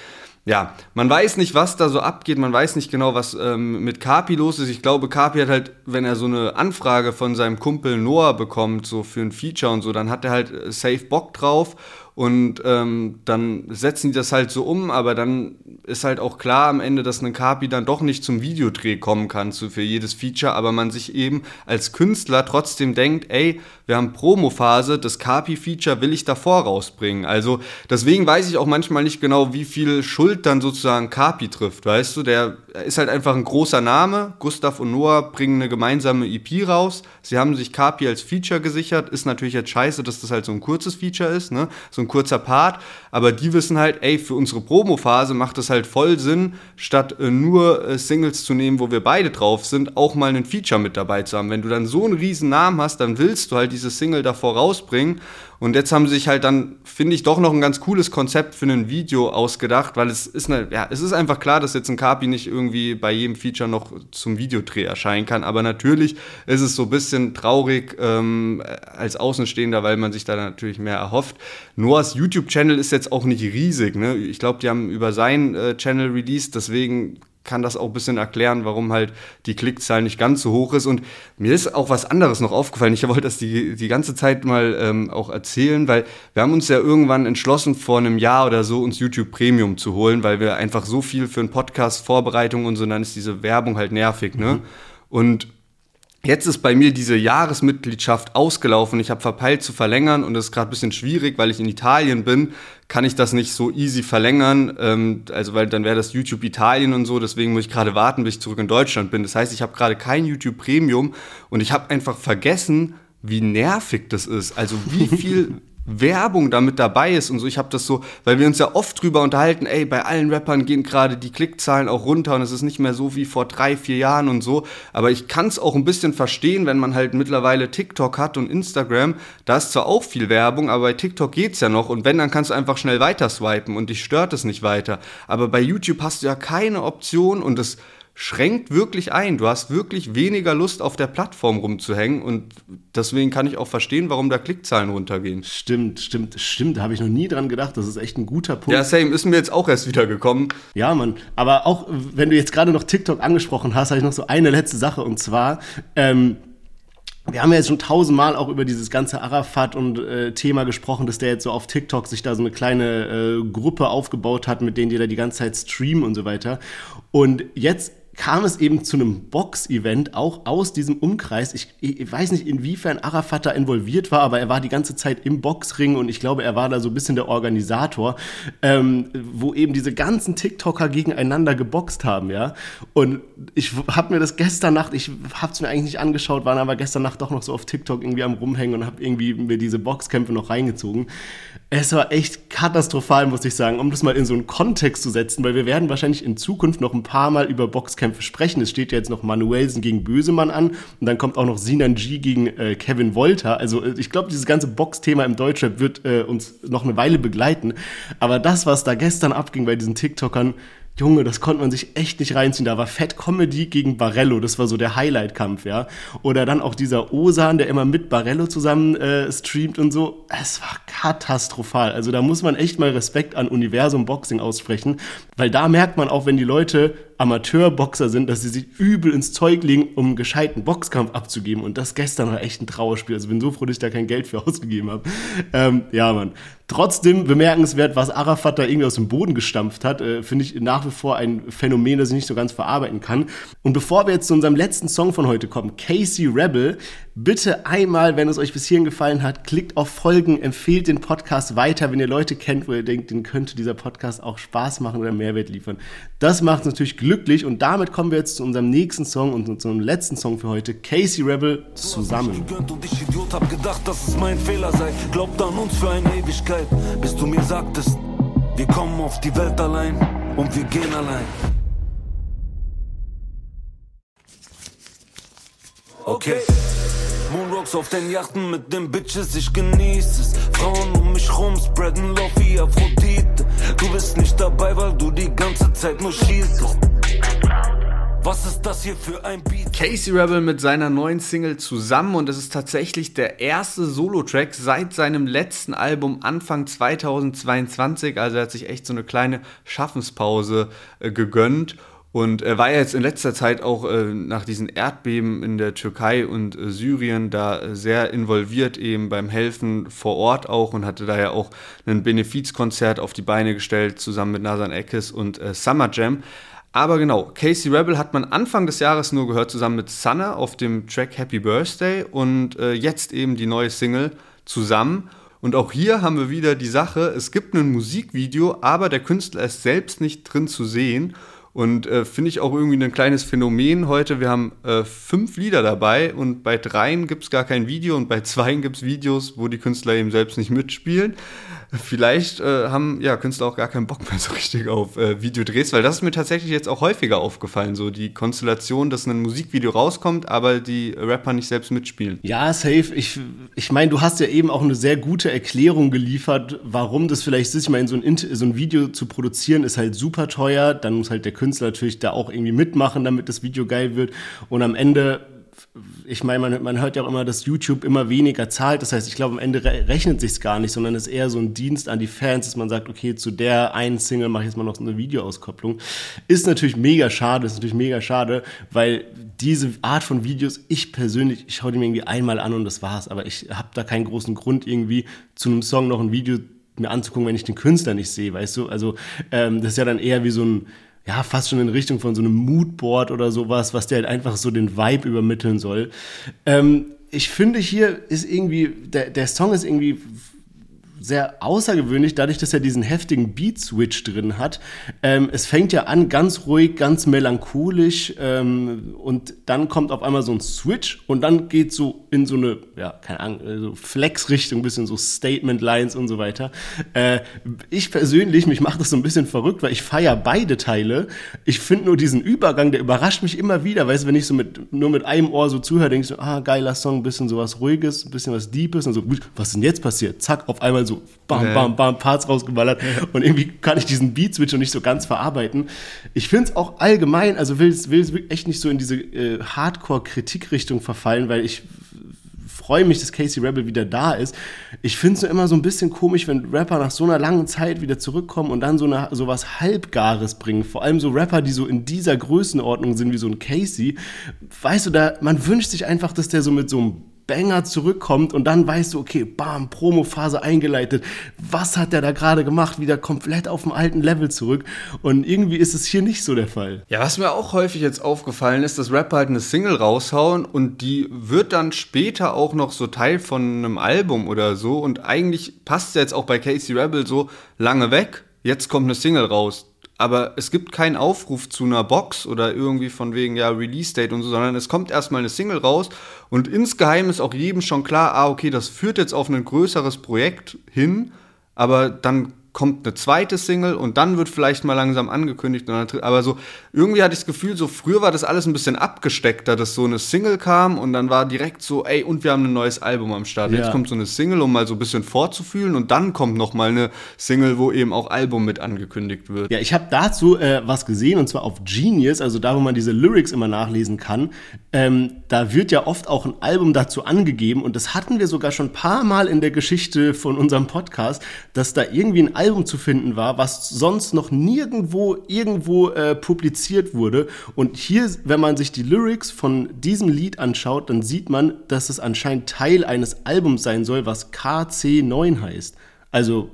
ja, man weiß nicht, was da so abgeht, man weiß nicht genau, was ähm, mit Kapi los ist. Ich glaube, Kapi hat halt, wenn er so eine Anfrage von seinem Kumpel Noah bekommt, so für ein Feature und so, dann hat er halt äh, safe Bock drauf. Und ähm, dann setzen die das halt so um, aber dann ist halt auch klar am Ende, dass ein Kapi dann doch nicht zum Videodreh kommen kann zu, für jedes Feature, aber man sich eben als Künstler trotzdem denkt, ey, wir haben Promophase, das Kapi-Feature will ich davor rausbringen. Also deswegen weiß ich auch manchmal nicht genau, wie viel Schuld dann sozusagen Kapi trifft, weißt du? Der ist halt einfach ein großer Name. Gustav und Noah bringen eine gemeinsame EP raus. Sie haben sich Kapi als Feature gesichert. Ist natürlich jetzt scheiße, dass das halt so ein kurzes Feature ist, ne? So ein kurzer Part. Aber die wissen halt, ey, für unsere Promophase macht es halt voll Sinn, statt äh, nur äh, Singles zu nehmen, wo wir beide drauf sind, auch mal ein Feature mit dabei zu haben. Wenn du dann so einen riesen Namen hast, dann willst du halt diese Single davor rausbringen. Und jetzt haben sie sich halt dann, finde ich, doch noch ein ganz cooles Konzept für ein Video ausgedacht, weil es ist eine, ja, es ist einfach klar, dass jetzt ein Kapi nicht irgendwie bei jedem Feature noch zum Videodreh erscheinen kann. Aber natürlich ist es so ein bisschen traurig ähm, als Außenstehender, weil man sich da natürlich mehr erhofft. Noahs YouTube-Channel ist jetzt auch nicht riesig. Ne? Ich glaube, die haben über seinen äh, Channel released, deswegen kann das auch ein bisschen erklären, warum halt die Klickzahl nicht ganz so hoch ist. Und mir ist auch was anderes noch aufgefallen. Ich wollte das die, die ganze Zeit mal ähm, auch erzählen, weil wir haben uns ja irgendwann entschlossen, vor einem Jahr oder so uns YouTube Premium zu holen, weil wir einfach so viel für einen Podcast Vorbereitung und so, dann ist diese Werbung halt nervig, ne? Mhm. Und Jetzt ist bei mir diese Jahresmitgliedschaft ausgelaufen. Ich habe verpeilt zu verlängern und das ist gerade ein bisschen schwierig, weil ich in Italien bin, kann ich das nicht so easy verlängern. Ähm, also weil dann wäre das YouTube Italien und so. Deswegen muss ich gerade warten, bis ich zurück in Deutschland bin. Das heißt, ich habe gerade kein YouTube Premium und ich habe einfach vergessen, wie nervig das ist. Also wie viel Werbung damit dabei ist und so. Ich habe das so, weil wir uns ja oft drüber unterhalten, ey, bei allen Rappern gehen gerade die Klickzahlen auch runter und es ist nicht mehr so wie vor drei, vier Jahren und so. Aber ich kann es auch ein bisschen verstehen, wenn man halt mittlerweile TikTok hat und Instagram. Da ist zwar auch viel Werbung, aber bei TikTok geht's ja noch und wenn, dann kannst du einfach schnell weiter swipen und dich stört es nicht weiter. Aber bei YouTube hast du ja keine Option und das schränkt wirklich ein. Du hast wirklich weniger Lust, auf der Plattform rumzuhängen und deswegen kann ich auch verstehen, warum da Klickzahlen runtergehen. Stimmt, stimmt, stimmt. Da habe ich noch nie dran gedacht. Das ist echt ein guter Punkt. Ja, same. Ist mir jetzt auch erst wieder gekommen. Ja, Mann. Aber auch, wenn du jetzt gerade noch TikTok angesprochen hast, habe ich noch so eine letzte Sache und zwar, ähm, wir haben ja jetzt schon tausendmal auch über dieses ganze Arafat und äh, Thema gesprochen, dass der jetzt so auf TikTok sich da so eine kleine äh, Gruppe aufgebaut hat, mit denen die da die ganze Zeit streamen und so weiter. Und jetzt kam es eben zu einem Box-Event, auch aus diesem Umkreis. Ich, ich, weiß nicht, inwiefern Arafat da involviert war, aber er war die ganze Zeit im Boxring und ich glaube, er war da so ein bisschen der Organisator, ähm, wo eben diese ganzen TikToker gegeneinander geboxt haben, ja. Und ich habe mir das gestern Nacht, ich habe es mir eigentlich nicht angeschaut, war aber gestern Nacht doch noch so auf TikTok irgendwie am Rumhängen und habe irgendwie mir diese Boxkämpfe noch reingezogen. Es war echt katastrophal, muss ich sagen, um das mal in so einen Kontext zu setzen, weil wir werden wahrscheinlich in Zukunft noch ein paar Mal über Boxkämpfe sprechen. Es steht ja jetzt noch Manuelsen gegen Bösemann an und dann kommt auch noch Sinan G gegen äh, Kevin Wolter. Also äh, ich glaube, dieses ganze Boxthema im Deutschrap wird äh, uns noch eine Weile begleiten. Aber das, was da gestern abging bei diesen TikTokern, Junge, das konnte man sich echt nicht reinziehen. Da war Fett Comedy gegen Barello, das war so der Highlight-Kampf, ja. Oder dann auch dieser Osan, der immer mit Barello zusammen äh, streamt und so. Es war katastrophal. Also da muss man echt mal Respekt an Universum Boxing aussprechen, weil da merkt man auch, wenn die Leute Amateurboxer sind, dass sie sich übel ins Zeug legen, um einen gescheiten Boxkampf abzugeben. Und das gestern war echt ein Trauerspiel. Also bin so froh, dass ich da kein Geld für ausgegeben habe. Ähm, ja, Mann. Trotzdem bemerkenswert, was Arafat da irgendwie aus dem Boden gestampft hat, äh, finde ich nach wie vor ein Phänomen, das ich nicht so ganz verarbeiten kann. Und bevor wir jetzt zu unserem letzten Song von heute kommen, Casey Rebel, bitte einmal, wenn es euch bis hierhin gefallen hat, klickt auf Folgen, empfehlt den Podcast weiter, wenn ihr Leute kennt, wo ihr denkt, den könnte dieser Podcast auch Spaß machen oder Mehrwert liefern. Das macht uns natürlich glücklich und damit kommen wir jetzt zu unserem nächsten Song und zu unserem letzten Song für heute, Casey Rebel, zusammen. Und ich Idiot hab gedacht, dass es mein Fehler sei. Glaubt an uns für eine Ewigkeit, bis du mir sagtest, wir kommen auf die Welt allein und wir gehen allein. Okay. Moonrocks auf den Yachten mit den Bitches, ich genieße es. Frauen um mich rum spreaden Love wie Aphrodite. Du bist nicht dabei, weil du die ganze Zeit nur schießt. Was ist das hier für ein Beat? Casey Rebel mit seiner neuen Single zusammen und es ist tatsächlich der erste Solo-Track seit seinem letzten Album Anfang 2022. Also er hat sich echt so eine kleine Schaffenspause äh, gegönnt und er war jetzt in letzter Zeit auch äh, nach diesen Erdbeben in der Türkei und äh, Syrien da äh, sehr involviert eben beim Helfen vor Ort auch und hatte da ja auch ein Benefizkonzert auf die Beine gestellt zusammen mit Nasan Eckes und äh, Summer Jam. Aber genau, Casey Rebel hat man Anfang des Jahres nur gehört zusammen mit Sanna auf dem Track Happy Birthday und äh, jetzt eben die neue Single zusammen. Und auch hier haben wir wieder die Sache, es gibt ein Musikvideo, aber der Künstler ist selbst nicht drin zu sehen. Und äh, finde ich auch irgendwie ein kleines Phänomen heute. Wir haben äh, fünf Lieder dabei und bei dreien gibt es gar kein Video und bei zweien gibt es Videos, wo die Künstler eben selbst nicht mitspielen. Vielleicht äh, haben ja Künstler auch gar keinen Bock mehr so richtig auf äh, Videodrehs, weil das ist mir tatsächlich jetzt auch häufiger aufgefallen, so die Konstellation, dass ein Musikvideo rauskommt, aber die Rapper nicht selbst mitspielen. Ja, safe. Ich, ich meine, du hast ja eben auch eine sehr gute Erklärung geliefert, warum das vielleicht ist. Ich meine, so ein, so ein Video zu produzieren ist halt super teuer, dann muss halt der Künstler natürlich da auch irgendwie mitmachen, damit das Video geil wird und am Ende ich meine, man, man, hört ja auch immer, dass YouTube immer weniger zahlt. Das heißt, ich glaube, am Ende rechnet sich gar nicht, sondern es ist eher so ein Dienst an die Fans, dass man sagt, okay, zu der einen Single mache ich jetzt mal noch so eine Videoauskopplung. Ist natürlich mega schade, ist natürlich mega schade, weil diese Art von Videos, ich persönlich, ich schaue die mir irgendwie einmal an und das war's. Aber ich habe da keinen großen Grund, irgendwie zu einem Song noch ein Video mir anzugucken, wenn ich den Künstler nicht sehe, weißt du? Also ähm, das ist ja dann eher wie so ein ja, fast schon in Richtung von so einem Moodboard oder sowas, was dir halt einfach so den Vibe übermitteln soll. Ähm, ich finde hier ist irgendwie, der, der Song ist irgendwie sehr außergewöhnlich, dadurch, dass er diesen heftigen Beat-Switch drin hat. Ähm, es fängt ja an ganz ruhig, ganz melancholisch ähm, und dann kommt auf einmal so ein Switch und dann geht so in so eine, ja, keine Ahnung, äh, so Flex-Richtung, bisschen so Statement-Lines und so weiter. Äh, ich persönlich, mich macht das so ein bisschen verrückt, weil ich feiere beide Teile. Ich finde nur diesen Übergang, der überrascht mich immer wieder, weißt du, wenn ich so mit, nur mit einem Ohr so zuhöre, denke ich so, ah, geiler Song, ein bisschen sowas Ruhiges, ein bisschen was Deepes und so, was ist denn jetzt passiert? Zack, auf einmal so so bam, bam, bam, Parts rausgeballert. Und irgendwie kann ich diesen Beat-Switch noch nicht so ganz verarbeiten. Ich finde es auch allgemein, also will es echt nicht so in diese äh, Hardcore-Kritikrichtung verfallen, weil ich freue mich, dass Casey Rebel wieder da ist. Ich finde es nur immer so ein bisschen komisch, wenn Rapper nach so einer langen Zeit wieder zurückkommen und dann so, eine, so was Halbgares bringen. Vor allem so Rapper, die so in dieser Größenordnung sind wie so ein Casey. Weißt du, da, man wünscht sich einfach, dass der so mit so einem Banger zurückkommt und dann weißt du, okay, bam, Promophase eingeleitet. Was hat der da gerade gemacht? Wieder komplett auf dem alten Level zurück. Und irgendwie ist es hier nicht so der Fall. Ja, was mir auch häufig jetzt aufgefallen ist, dass Rapper halt eine Single raushauen und die wird dann später auch noch so Teil von einem Album oder so. Und eigentlich passt es jetzt auch bei Casey Rebel so lange weg. Jetzt kommt eine Single raus aber es gibt keinen Aufruf zu einer Box oder irgendwie von wegen ja Release Date und so, sondern es kommt erstmal eine Single raus und insgeheim ist auch jedem schon klar, ah okay, das führt jetzt auf ein größeres Projekt hin, aber dann kommt eine zweite Single und dann wird vielleicht mal langsam angekündigt. aber so, irgendwie hatte ich das Gefühl, so früher war das alles ein bisschen abgesteckter, dass so eine Single kam und dann war direkt so, ey, und wir haben ein neues Album am Start. Ja. Jetzt kommt so eine Single, um mal so ein bisschen vorzufühlen und dann kommt noch mal eine Single, wo eben auch Album mit angekündigt wird. Ja, ich habe dazu äh, was gesehen und zwar auf Genius, also da, wo man diese Lyrics immer nachlesen kann. Ähm, da wird ja oft auch ein Album dazu angegeben und das hatten wir sogar schon ein paar Mal in der Geschichte von unserem Podcast, dass da irgendwie ein Album zu finden war, was sonst noch nirgendwo irgendwo äh, publiziert wurde. Und hier, wenn man sich die Lyrics von diesem Lied anschaut, dann sieht man, dass es anscheinend Teil eines Albums sein soll, was KC9 heißt. Also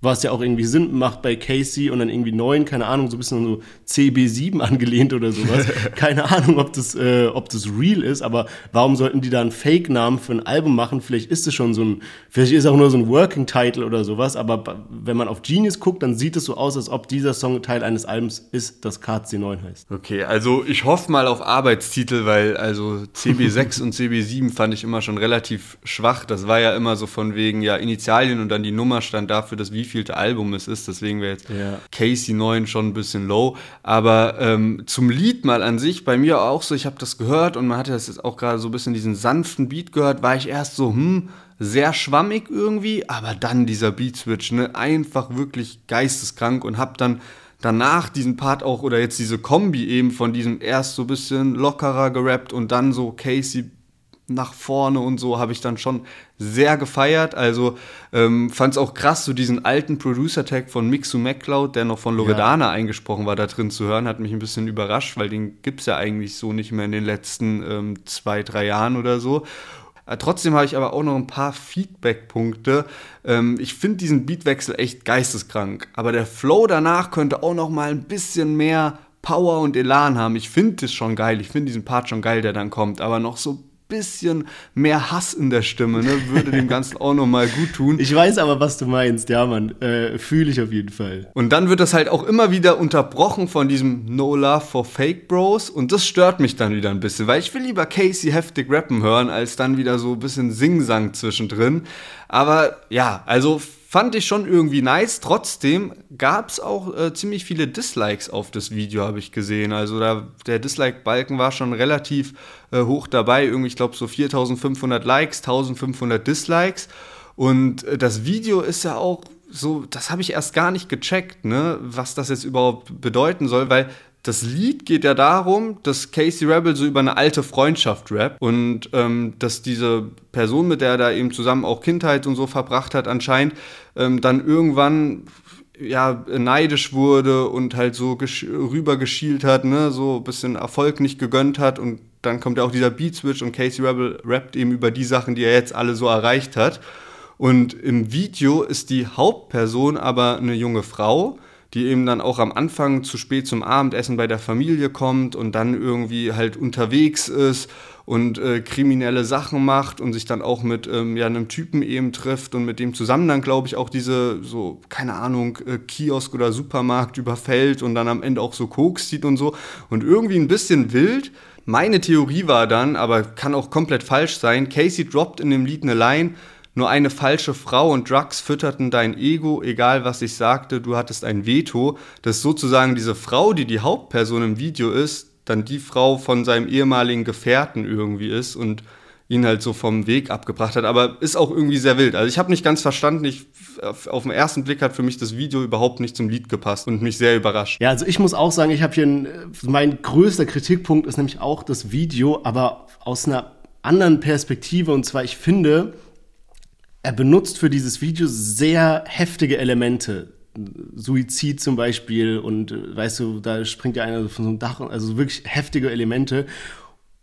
was ja auch irgendwie Sinn macht bei Casey und dann irgendwie 9, keine Ahnung, so ein bisschen so CB7 angelehnt oder sowas. keine Ahnung, ob das, äh, ob das real ist, aber warum sollten die da einen Fake-Namen für ein Album machen? Vielleicht ist es schon so ein, vielleicht ist es auch nur so ein Working-Title oder sowas, aber wenn man auf Genius guckt, dann sieht es so aus, als ob dieser Song Teil eines Albums ist, das KC9 heißt. Okay, also ich hoffe mal auf Arbeitstitel, weil also CB6 und CB7 fand ich immer schon relativ schwach. Das war ja immer so von wegen, ja, Initialien und dann die Nummer stand dafür, dass wie wievielte Album es ist, deswegen wäre jetzt ja. Casey 9 schon ein bisschen low. Aber ähm, zum Lied mal an sich, bei mir auch so, ich habe das gehört und man hatte das jetzt auch gerade so ein bisschen diesen sanften Beat gehört, war ich erst so, hm, sehr schwammig irgendwie, aber dann dieser Beat-Switch, ne, einfach wirklich geisteskrank und hab dann danach diesen Part auch oder jetzt diese Kombi eben von diesem erst so ein bisschen lockerer gerappt und dann so Casey nach vorne und so habe ich dann schon sehr gefeiert. Also ähm, fand es auch krass, so diesen alten Producer-Tag von Mixu MacLeod, der noch von Loredana ja. eingesprochen war, da drin zu hören, hat mich ein bisschen überrascht, weil den gibt es ja eigentlich so nicht mehr in den letzten ähm, zwei, drei Jahren oder so. Äh, trotzdem habe ich aber auch noch ein paar Feedback-Punkte. Ähm, ich finde diesen Beatwechsel echt geisteskrank, aber der Flow danach könnte auch noch mal ein bisschen mehr Power und Elan haben. Ich finde es schon geil, ich finde diesen Part schon geil, der dann kommt, aber noch so bisschen mehr Hass in der Stimme, ne? würde dem Ganzen auch nochmal gut tun. Ich weiß aber, was du meinst, ja, Mann. Äh, Fühle ich auf jeden Fall. Und dann wird das halt auch immer wieder unterbrochen von diesem No Love for Fake Bros. Und das stört mich dann wieder ein bisschen, weil ich will lieber Casey heftig rappen hören, als dann wieder so ein bisschen Singsang zwischendrin. Aber ja, also fand ich schon irgendwie nice. Trotzdem gab es auch äh, ziemlich viele Dislikes auf das Video, habe ich gesehen. Also da, der Dislike-Balken war schon relativ äh, hoch dabei. Irgendwie, ich glaube, so 4500 Likes, 1500 Dislikes. Und äh, das Video ist ja auch so, das habe ich erst gar nicht gecheckt, ne, was das jetzt überhaupt bedeuten soll, weil das Lied geht ja darum, dass Casey Rebel so über eine alte Freundschaft rappt und ähm, dass diese Person, mit der er da eben zusammen auch Kindheit und so verbracht hat, anscheinend ähm, dann irgendwann ja neidisch wurde und halt so rübergeschielt hat, ne, so ein bisschen Erfolg nicht gegönnt hat und dann kommt ja auch dieser Beat Switch und Casey Rebel rappt eben über die Sachen, die er jetzt alle so erreicht hat. Und im Video ist die Hauptperson aber eine junge Frau, die eben dann auch am Anfang zu spät zum Abendessen bei der Familie kommt und dann irgendwie halt unterwegs ist und äh, kriminelle Sachen macht und sich dann auch mit ähm, ja, einem Typen eben trifft und mit dem zusammen dann, glaube ich, auch diese, so, keine Ahnung, äh, Kiosk oder Supermarkt überfällt und dann am Ende auch so Koks sieht und so. Und irgendwie ein bisschen wild. Meine Theorie war dann, aber kann auch komplett falsch sein, Casey droppt in dem Lied eine Line, nur eine falsche Frau und Drugs fütterten dein Ego, egal was ich sagte, du hattest ein Veto. Das ist sozusagen diese Frau, die die Hauptperson im Video ist, dann die Frau von seinem ehemaligen Gefährten irgendwie ist und ihn halt so vom Weg abgebracht hat. Aber ist auch irgendwie sehr wild. Also ich habe nicht ganz verstanden. Ich, auf, auf, den ersten Blick hat für mich das Video überhaupt nicht zum Lied gepasst und mich sehr überrascht. Ja, also ich muss auch sagen, ich habe hier ein, mein größter Kritikpunkt ist nämlich auch das Video, aber aus einer anderen Perspektive. Und zwar, ich finde, er benutzt für dieses Video sehr heftige Elemente. Suizid zum Beispiel und äh, weißt du, da springt ja einer von so einem Dach, also wirklich heftige Elemente,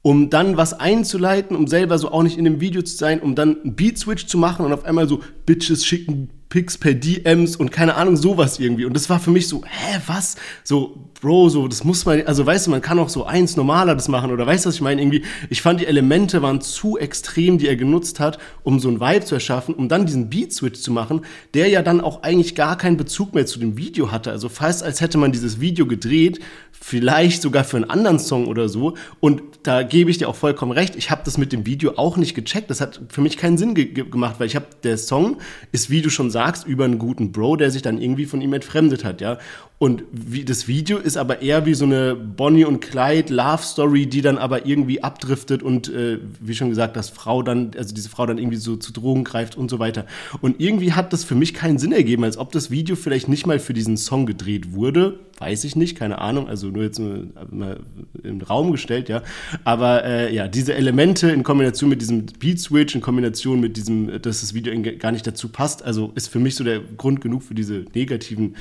um dann was einzuleiten, um selber so auch nicht in dem Video zu sein, um dann einen Beat-Switch zu machen und auf einmal so Bitches schicken Pics per DMs und keine Ahnung, sowas irgendwie. Und das war für mich so, hä, was? So, Bro, so, das muss man, also weißt du, man kann auch so eins normaler das machen oder weißt du, was ich meine? Irgendwie, ich fand die Elemente waren zu extrem, die er genutzt hat, um so ein Vibe zu erschaffen, um dann diesen Beat-Switch zu machen, der ja dann auch eigentlich gar keinen Bezug mehr zu dem Video hatte. Also fast als hätte man dieses Video gedreht, vielleicht sogar für einen anderen Song oder so. Und da gebe ich dir auch vollkommen recht. Ich habe das mit dem Video auch nicht gecheckt. Das hat für mich keinen Sinn ge gemacht, weil ich habe, der Song ist, wie du schon sagst, über einen guten Bro, der sich dann irgendwie von ihm entfremdet hat, ja. Und wie, das Video ist aber eher wie so eine Bonnie und Clyde Love Story, die dann aber irgendwie abdriftet und äh, wie schon gesagt, dass Frau dann, also diese Frau dann irgendwie so zu Drogen greift und so weiter. Und irgendwie hat das für mich keinen Sinn ergeben, als ob das Video vielleicht nicht mal für diesen Song gedreht wurde. Weiß ich nicht, keine Ahnung, also nur jetzt mal im Raum gestellt, ja. Aber äh, ja, diese Elemente in Kombination mit diesem Beat Switch, in Kombination mit diesem, dass das Video gar nicht dazu passt, also ist für mich so der Grund genug für diese negativen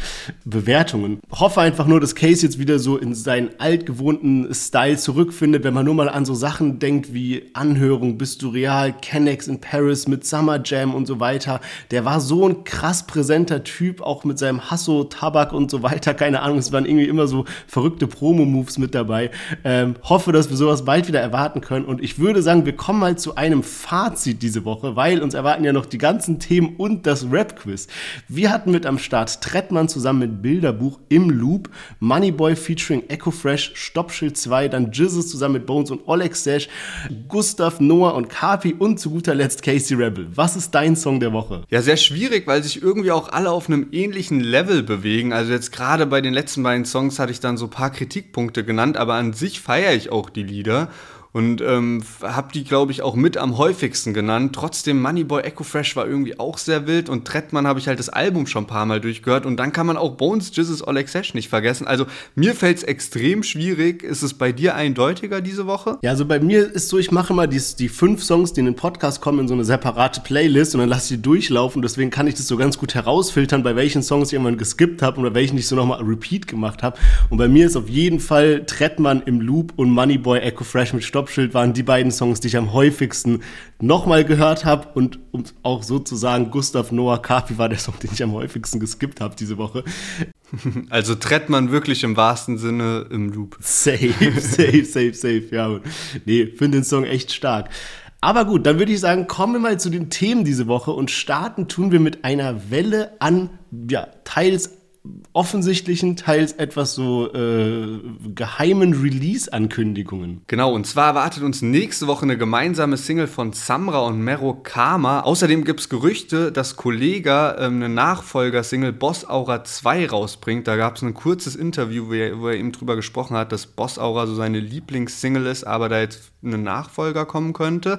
Bewertungen. Bewertungen. Hoffe einfach nur, dass Case jetzt wieder so in seinen altgewohnten Style zurückfindet, wenn man nur mal an so Sachen denkt wie Anhörung, bist du real, Kennex in Paris mit Summer Jam und so weiter. Der war so ein krass präsenter Typ, auch mit seinem Hasso, Tabak und so weiter. Keine Ahnung, es waren irgendwie immer so verrückte Promo-Moves mit dabei. Ähm, hoffe, dass wir sowas bald wieder erwarten können. Und ich würde sagen, wir kommen mal zu einem Fazit diese Woche, weil uns erwarten ja noch die ganzen Themen und das Rap-Quiz. Wir hatten mit am Start Trettmann zusammen mit Bilderbuch Buch im Loop, Moneyboy featuring Echo Fresh, Stoppschild 2, dann Jizzes zusammen mit Bones und Oleg Sash, Gustav, Noah und Kapi und zu guter Letzt Casey Rebel. Was ist dein Song der Woche? Ja, sehr schwierig, weil sich irgendwie auch alle auf einem ähnlichen Level bewegen. Also jetzt gerade bei den letzten beiden Songs hatte ich dann so ein paar Kritikpunkte genannt, aber an sich feiere ich auch die Lieder und ähm, habe die, glaube ich, auch mit am häufigsten genannt. Trotzdem, Moneyboy Echo Fresh war irgendwie auch sehr wild und Trettmann habe ich halt das Album schon ein paar Mal durchgehört und dann kann man auch Bones, Jizzes, Oleg Sesh nicht vergessen. Also mir fällt es extrem schwierig. Ist es bei dir eindeutiger diese Woche? Ja, also bei mir ist so, ich mache mal die, die fünf Songs, die in den Podcast kommen, in so eine separate Playlist und dann lasse ich die durchlaufen. Deswegen kann ich das so ganz gut herausfiltern, bei welchen Songs ich irgendwann geskippt habe oder welchen ich so nochmal Repeat gemacht habe. Und bei mir ist auf jeden Fall Trettmann im Loop und Moneyboy Echo Fresh mit Stopp Stoppschild waren die beiden Songs, die ich am häufigsten nochmal gehört habe. Und um auch sozusagen Gustav Noah Kapi war der Song, den ich am häufigsten geskippt habe diese Woche. Also tritt man wirklich im wahrsten Sinne im Loop. Safe, safe, safe, safe. Ja, nee, finde den Song echt stark. Aber gut, dann würde ich sagen, kommen wir mal zu den Themen diese Woche und starten tun wir mit einer Welle an, ja, teils offensichtlichen, teils etwas so äh, geheimen Release-Ankündigungen. Genau, und zwar erwartet uns nächste Woche eine gemeinsame Single von Samra und Mero Kama. Außerdem gibt es Gerüchte, dass Kollega ähm, eine Nachfolger-Single Boss Aura 2 rausbringt. Da gab es ein kurzes Interview, wo er, wo er eben drüber gesprochen hat, dass Boss Aura so seine Lieblingssingle ist, aber da jetzt ein Nachfolger kommen könnte.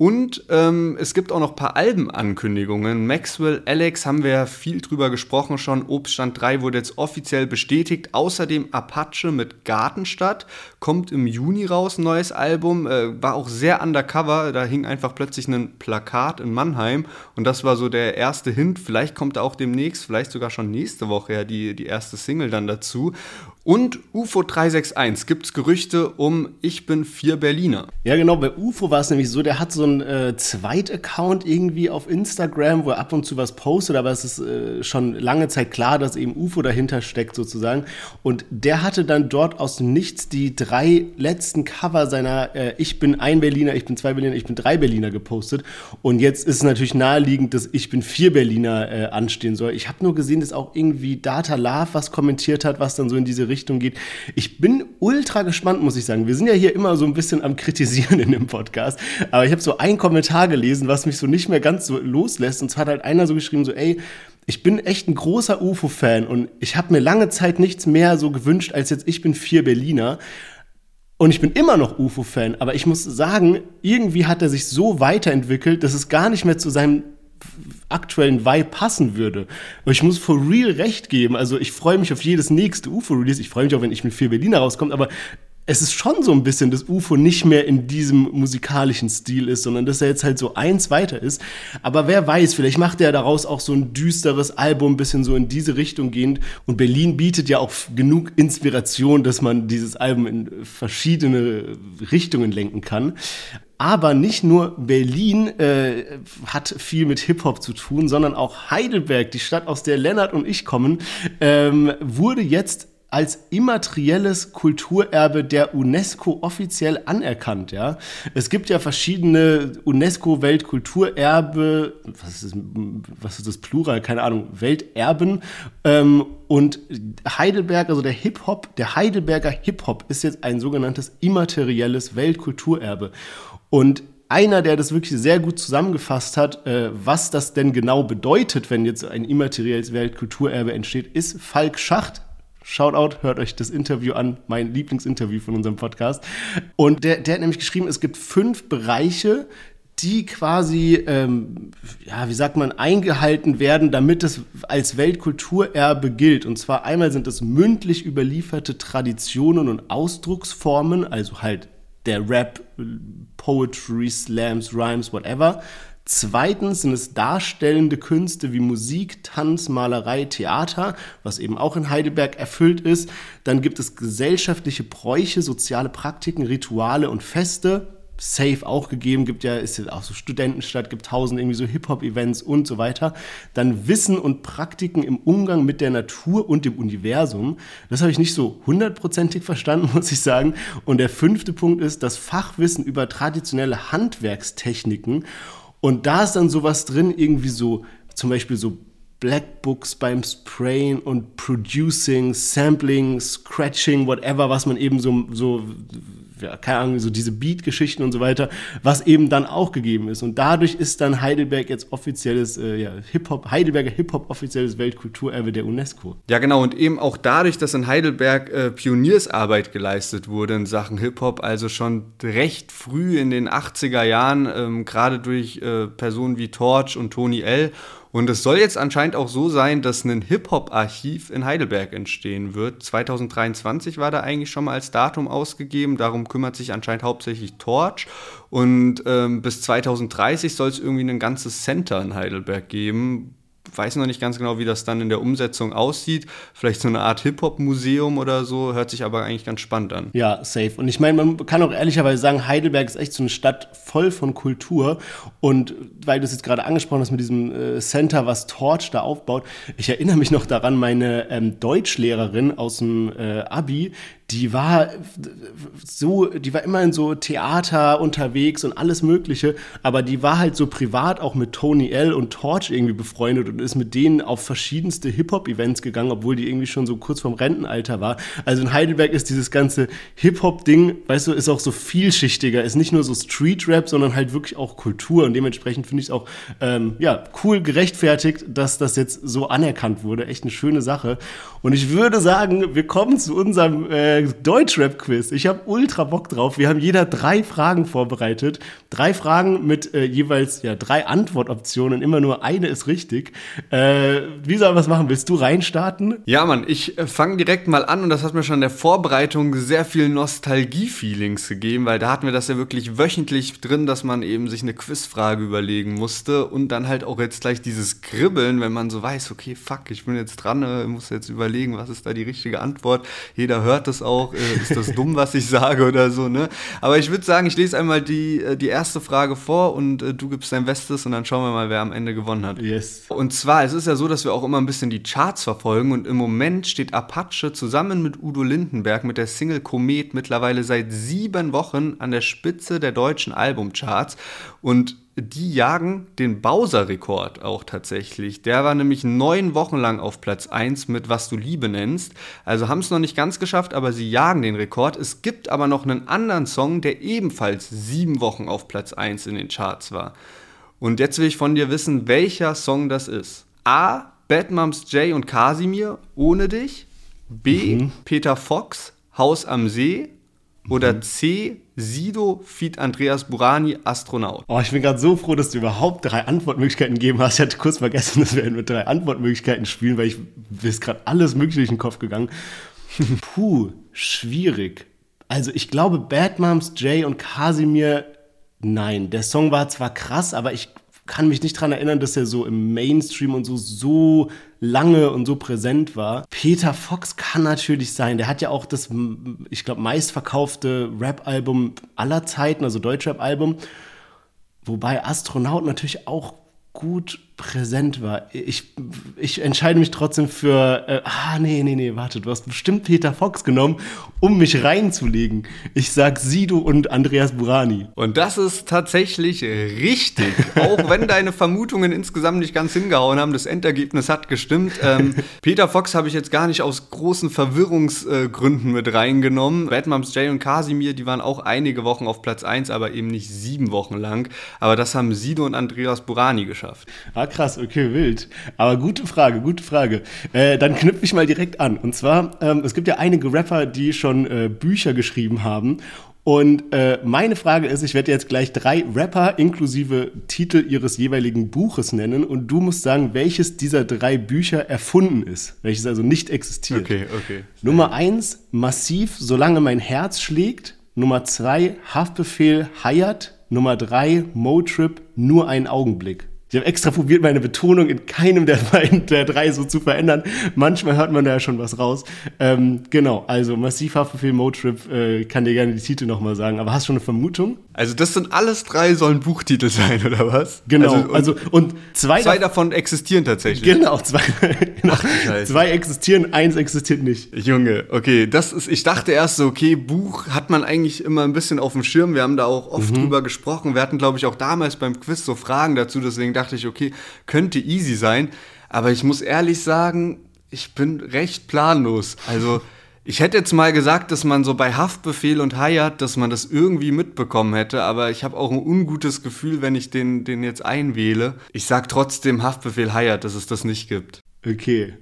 Und ähm, es gibt auch noch ein paar Albenankündigungen. Maxwell, Alex haben wir ja viel drüber gesprochen schon. Obststand 3 wurde jetzt offiziell bestätigt. Außerdem Apache mit Gartenstadt kommt im Juni raus, neues Album. Äh, war auch sehr undercover. Da hing einfach plötzlich ein Plakat in Mannheim. Und das war so der erste Hint. Vielleicht kommt da auch demnächst, vielleicht sogar schon nächste Woche ja die, die erste Single dann dazu. Und UFO 361 gibt es Gerüchte um Ich bin vier Berliner. Ja, genau. Bei UFO war es nämlich so, der hat so ein äh, Zweit-Account irgendwie auf Instagram, wo er ab und zu was postet, aber es ist äh, schon lange Zeit klar, dass eben UFO dahinter steckt sozusagen. Und der hatte dann dort aus dem Nichts die drei letzten Cover seiner äh, Ich bin ein Berliner, ich bin zwei Berliner, ich bin drei Berliner gepostet. Und jetzt ist es natürlich naheliegend, dass Ich bin vier Berliner äh, anstehen soll. Ich habe nur gesehen, dass auch irgendwie Data Love was kommentiert hat, was dann so in diese Richtung geht. Ich bin ultra gespannt, muss ich sagen. Wir sind ja hier immer so ein bisschen am Kritisieren in dem Podcast. Aber ich habe so einen Kommentar gelesen, was mich so nicht mehr ganz so loslässt. Und zwar hat halt einer so geschrieben, so, ey, ich bin echt ein großer UFO-Fan und ich habe mir lange Zeit nichts mehr so gewünscht, als jetzt ich bin vier Berliner. Und ich bin immer noch UFO-Fan, aber ich muss sagen, irgendwie hat er sich so weiterentwickelt, dass es gar nicht mehr zu seinem aktuellen Vibe passen würde. Aber ich muss for real recht geben. Also ich freue mich auf jedes nächste UFO-Release. Ich freue mich auch, wenn ich mit vier Berliner rauskommt, aber es ist schon so ein bisschen, dass UFO nicht mehr in diesem musikalischen Stil ist, sondern dass er jetzt halt so eins weiter ist. Aber wer weiß, vielleicht macht er daraus auch so ein düsteres Album, bisschen so in diese Richtung gehend. Und Berlin bietet ja auch genug Inspiration, dass man dieses Album in verschiedene Richtungen lenken kann. Aber nicht nur Berlin äh, hat viel mit Hip-Hop zu tun, sondern auch Heidelberg, die Stadt, aus der Lennart und ich kommen, ähm, wurde jetzt als immaterielles Kulturerbe der UNESCO offiziell anerkannt. Ja, es gibt ja verschiedene UNESCO Weltkulturerbe. Was ist, was ist das Plural? Keine Ahnung. Welterben. Ähm, und Heidelberg, also der Hip Hop, der Heidelberger Hip Hop ist jetzt ein sogenanntes immaterielles Weltkulturerbe. Und einer, der das wirklich sehr gut zusammengefasst hat, äh, was das denn genau bedeutet, wenn jetzt ein immaterielles Weltkulturerbe entsteht, ist Falk Schacht. Shoutout, hört euch das Interview an, mein Lieblingsinterview von unserem Podcast. Und der, der hat nämlich geschrieben, es gibt fünf Bereiche, die quasi, ähm, ja, wie sagt man, eingehalten werden, damit es als Weltkulturerbe gilt. Und zwar einmal sind es mündlich überlieferte Traditionen und Ausdrucksformen, also halt der Rap, Poetry, Slams, Rhymes, whatever. Zweitens sind es darstellende Künste wie Musik, Tanz, Malerei, Theater, was eben auch in Heidelberg erfüllt ist. Dann gibt es gesellschaftliche Bräuche, soziale Praktiken, Rituale und Feste. Safe auch gegeben, gibt ja, ist ja auch so Studentenstadt, gibt tausend irgendwie so Hip-Hop-Events und so weiter. Dann Wissen und Praktiken im Umgang mit der Natur und dem Universum. Das habe ich nicht so hundertprozentig verstanden, muss ich sagen. Und der fünfte Punkt ist das Fachwissen über traditionelle Handwerkstechniken und da ist dann sowas drin, irgendwie so, zum Beispiel so Black Books beim Sprayen und Producing, Sampling, Scratching, whatever, was man eben so, so ja, keine Ahnung, so diese Beat-Geschichten und so weiter, was eben dann auch gegeben ist. Und dadurch ist dann Heidelberg jetzt offizielles, äh, ja, Hip-Hop, Heidelberger Hip-Hop offizielles Weltkulturerbe der UNESCO. Ja, genau, und eben auch dadurch, dass in Heidelberg äh, Pioniersarbeit geleistet wurde in Sachen Hip-Hop, also schon recht früh in den 80er Jahren, ähm, gerade durch äh, Personen wie Torch und Tony L. Und es soll jetzt anscheinend auch so sein, dass ein Hip-Hop-Archiv in Heidelberg entstehen wird. 2023 war da eigentlich schon mal als Datum ausgegeben. Darum kümmert sich anscheinend hauptsächlich Torch. Und ähm, bis 2030 soll es irgendwie ein ganzes Center in Heidelberg geben, weiß noch nicht ganz genau, wie das dann in der Umsetzung aussieht. Vielleicht so eine Art Hip-Hop-Museum oder so, hört sich aber eigentlich ganz spannend an. Ja, safe. Und ich meine, man kann auch ehrlicherweise sagen, Heidelberg ist echt so eine Stadt voll von Kultur. Und weil du es jetzt gerade angesprochen hast mit diesem äh, Center, was Torch da aufbaut, ich erinnere mich noch daran, meine ähm, Deutschlehrerin aus dem äh, Abi, die war so, die war immer in so Theater unterwegs und alles Mögliche, aber die war halt so privat auch mit Tony L und Torch irgendwie befreundet und ist mit denen auf verschiedenste Hip-Hop-Events gegangen, obwohl die irgendwie schon so kurz vorm Rentenalter war. Also in Heidelberg ist dieses ganze Hip-Hop-Ding, weißt du, ist auch so vielschichtiger, ist nicht nur so Street-Rap, sondern halt wirklich auch Kultur und dementsprechend finde ich es auch, ähm, ja, cool gerechtfertigt, dass das jetzt so anerkannt wurde. Echt eine schöne Sache. Und ich würde sagen, wir kommen zu unserem äh, Deutschrap-Quiz. Ich habe ultra Bock drauf. Wir haben jeder drei Fragen vorbereitet. Drei Fragen mit äh, jeweils ja, drei Antwortoptionen. Immer nur eine ist richtig. Äh, wie sollen wir es machen? Willst du reinstarten? Ja, Mann, ich äh, fange direkt mal an und das hat mir schon in der Vorbereitung sehr viel Nostalgie-Feelings gegeben, weil da hatten wir das ja wirklich wöchentlich drin, dass man eben sich eine Quizfrage überlegen musste und dann halt auch jetzt gleich dieses Kribbeln, wenn man so weiß, okay, fuck, ich bin jetzt dran, äh, muss jetzt überlegen, was ist da die richtige Antwort. Jeder hört das auch auch, äh, ist das dumm, was ich sage oder so, ne? Aber ich würde sagen, ich lese einmal die, äh, die erste Frage vor und äh, du gibst dein Bestes und dann schauen wir mal, wer am Ende gewonnen hat. Yes. Und zwar, es ist ja so, dass wir auch immer ein bisschen die Charts verfolgen und im Moment steht Apache zusammen mit Udo Lindenberg mit der Single Komet mittlerweile seit sieben Wochen an der Spitze der deutschen Albumcharts und die jagen den Bowser-Rekord auch tatsächlich. Der war nämlich neun Wochen lang auf Platz 1 mit Was du Liebe nennst. Also haben es noch nicht ganz geschafft, aber sie jagen den Rekord. Es gibt aber noch einen anderen Song, der ebenfalls sieben Wochen auf Platz 1 in den Charts war. Und jetzt will ich von dir wissen, welcher Song das ist. A. Bad Moms J und Kasimir, ohne dich. B. Peter Fox, Haus am See. Oder C. Sido, Feed Andreas Burani, Astronaut. Oh, ich bin gerade so froh, dass du überhaupt drei Antwortmöglichkeiten gegeben hast. Ich hatte kurz vergessen, dass wir mit drei Antwortmöglichkeiten spielen, weil ich ist gerade alles Mögliche durch den Kopf gegangen. Puh, schwierig. Also ich glaube, Bad Moms Jay und Kasimir, nein. Der Song war zwar krass, aber ich kann mich nicht dran erinnern, dass er so im Mainstream und so so lange und so präsent war. Peter Fox kann natürlich sein. Der hat ja auch das, ich glaube, meistverkaufte Rap-Album aller Zeiten, also Deutschrap-Album. Wobei Astronaut natürlich auch gut präsent war. Ich, ich entscheide mich trotzdem für, äh, ah, nee, nee, nee, warte, du hast bestimmt Peter Fox genommen, um mich reinzulegen. Ich sag Sido und Andreas Burani. Und das ist tatsächlich richtig. Auch wenn deine Vermutungen insgesamt nicht ganz hingehauen haben, das Endergebnis hat gestimmt. Ähm, Peter Fox habe ich jetzt gar nicht aus großen Verwirrungsgründen mit reingenommen. Bad Moms Jay und Kasimir, die waren auch einige Wochen auf Platz 1, aber eben nicht sieben Wochen lang. Aber das haben Sido und Andreas Burani geschafft. Ah, krass, okay, wild. Aber gute Frage, gute Frage. Äh, dann knüpfe ich mal direkt an. Und zwar, ähm, es gibt ja einige Rapper, die schon äh, Bücher geschrieben haben. Und äh, meine Frage ist, ich werde jetzt gleich drei Rapper inklusive Titel ihres jeweiligen Buches nennen und du musst sagen, welches dieser drei Bücher erfunden ist, welches also nicht existiert. Okay, okay. Nummer eins, Massiv, solange mein Herz schlägt. Nummer zwei, Haftbefehl, Hayat. Nummer drei, Motrip, nur ein Augenblick. Ich habe extra probiert, meine Betonung in keinem der beiden, der drei so zu verändern. Manchmal hört man da ja schon was raus. Ähm, genau, also Massivhaftbefehl, Motrip, äh, kann dir gerne die Titel nochmal sagen. Aber hast du schon eine Vermutung? Also das sind alles drei sollen Buchtitel sein, oder was? Genau, Also, und also und zwei, zwei dav- davon existieren tatsächlich. Genau, zwei, genau. Scheiße. zwei existieren, eins existiert nicht. Junge, okay, das ist, ich dachte erst so, okay, Buch hat man eigentlich immer ein bisschen auf dem Schirm. Wir haben da auch oft drüber gesprochen. Wir hatten, glaube ich, auch damals beim Quiz so Fragen dazu. Deswegen dachte ich, okay, könnte easy sein. Aber ich muss ehrlich sagen, ich bin recht planlos. Also, ich hätte jetzt mal gesagt, dass man so bei Haftbefehl und Hayat, dass man das irgendwie mitbekommen hätte. Aber ich habe auch ein ungutes Gefühl, wenn ich den, den jetzt einwähle. Ich sag trotzdem Haftbefehl Hayat, dass es das nicht gibt. Okay.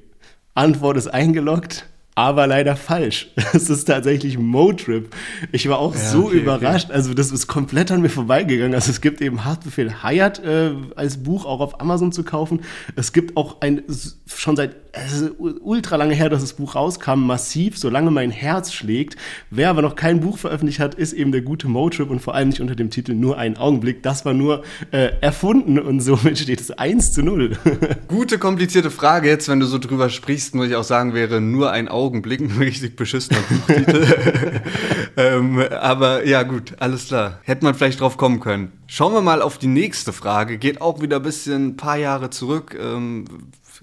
Antwort ist eingeloggt, aber leider falsch. Es ist tatsächlich Motrip. Ich war auch so okay, überrascht. Also, das ist komplett an mir vorbeigegangen. Also, es gibt eben Haftbefehl Hayat äh, als Buch auch auf Amazon zu kaufen. Es gibt auch ein, schon seit ist ultra lange her, dass das Buch rauskam, massiv, solange mein Herz schlägt. Wer aber noch kein Buch veröffentlicht hat, ist eben der gute Motrip und vor allem nicht unter dem Titel Nur ein Augenblick. Das war nur äh, erfunden und somit steht es 1 zu 0. Gute, komplizierte Frage jetzt, wenn du so drüber sprichst, muss ich auch sagen, wäre nur ein Augenblick ein richtig beschissener Buchtitel. ähm, aber ja, gut, alles klar. Hätte man vielleicht drauf kommen können. Schauen wir mal auf die nächste Frage. Geht auch wieder ein bisschen ein paar Jahre zurück. Ähm,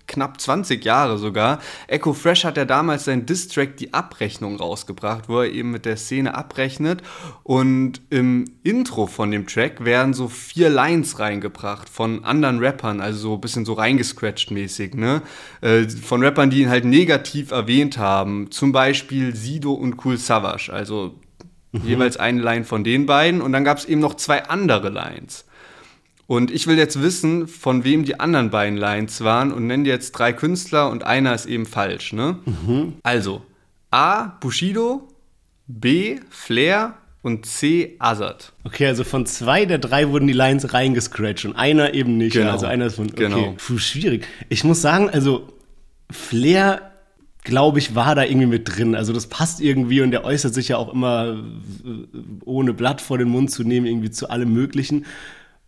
knapp 20 Jahre sogar. Echo Fresh hat ja damals sein Distrack Die Abrechnung rausgebracht, wo er eben mit der Szene abrechnet. Und im Intro von dem Track werden so vier Lines reingebracht von anderen Rappern, also so ein bisschen so reingescratcht mäßig, ne? Äh, von Rappern, die ihn halt negativ erwähnt haben. Zum Beispiel Sido und Cool Savage, also jeweils eine Line von den beiden. Und dann gab es eben noch zwei andere Lines. Und ich will jetzt wissen, von wem die anderen beiden Lines waren und nenne jetzt drei Künstler und einer ist eben falsch, ne? Also, A. Bushido, B. Flair und C. Azad. Okay, also von zwei der drei wurden die Lines reingescratcht und einer eben nicht. Genau. Also einer ist von. Okay. Genau. Puh, schwierig. Ich muss sagen, also Flair, glaube ich, war da irgendwie mit drin. Also das passt irgendwie und der äußert sich ja auch immer, äh, ohne Blatt vor den Mund zu nehmen, irgendwie zu allem Möglichen.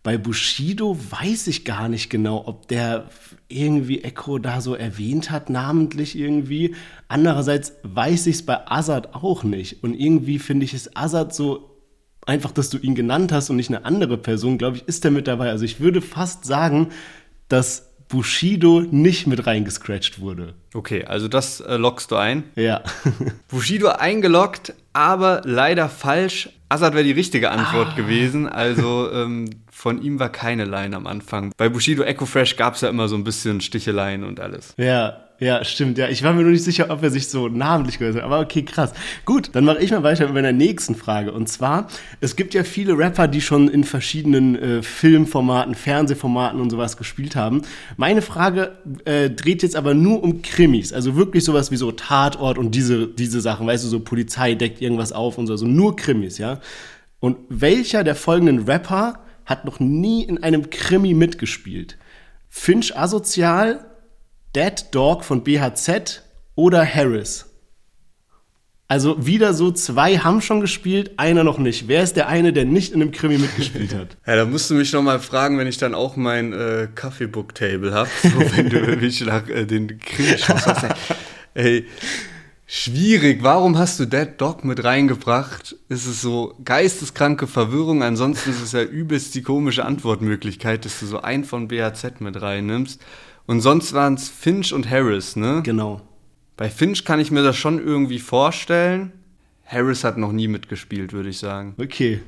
Bei Bushido weiß ich gar nicht genau, ob der irgendwie Echo da so erwähnt hat, namentlich irgendwie. Andererseits weiß ich es bei Azad auch nicht. Und irgendwie finde ich es Azad so einfach, dass du ihn genannt hast und nicht eine andere Person, glaube ich, ist er mit dabei. Also ich würde fast sagen, dass Bushido nicht mit reingescratcht wurde. Okay, also das äh, lockst du ein. Ja. Bushido eingeloggt, aber leider falsch. Assad wäre die richtige Antwort gewesen. Also ähm, von ihm war keine Line am Anfang. Bei Bushido Echo Fresh gab es ja immer so ein bisschen Sticheleien und alles. Ja, ja, stimmt. Ja, ich war mir nur nicht sicher, ob er sich so namentlich gehört hat. Aber okay, krass. Gut, dann mache ich mal weiter mit meiner nächsten Frage. Und zwar, es gibt ja viele Rapper, die schon in verschiedenen äh, Filmformaten, Fernsehformaten und sowas gespielt haben. Meine Frage äh, dreht jetzt aber nur um Krimis. Also wirklich sowas wie so Tatort und diese, diese Sachen. Weißt du, so Polizei deckt irgendwas auf und so. Also nur Krimis, ja. Und welcher der folgenden Rapper hat noch nie in einem Krimi mitgespielt? Finch Asozial, Dead Dog von BHZ oder Harris? Also wieder so, zwei haben schon gespielt, einer noch nicht. Wer ist der eine, der nicht in einem Krimi mitgespielt hat? Ja, da musst du mich noch mal fragen, wenn ich dann auch mein äh, Kaffeebook-Table habe. So, wenn du mich nach äh, den Krimi-Shows hast. Ey, schwierig. Warum hast du Dead Dog mit reingebracht? Ist es so geisteskranke Verwirrung? Ansonsten ist es ja übelst die komische Antwortmöglichkeit, dass du so einen von BHZ mit reinnimmst. Und sonst waren es Finch und Harris, ne? Genau. Bei Finch kann ich mir das schon irgendwie vorstellen. Harris hat noch nie mitgespielt, würde ich sagen. Okay.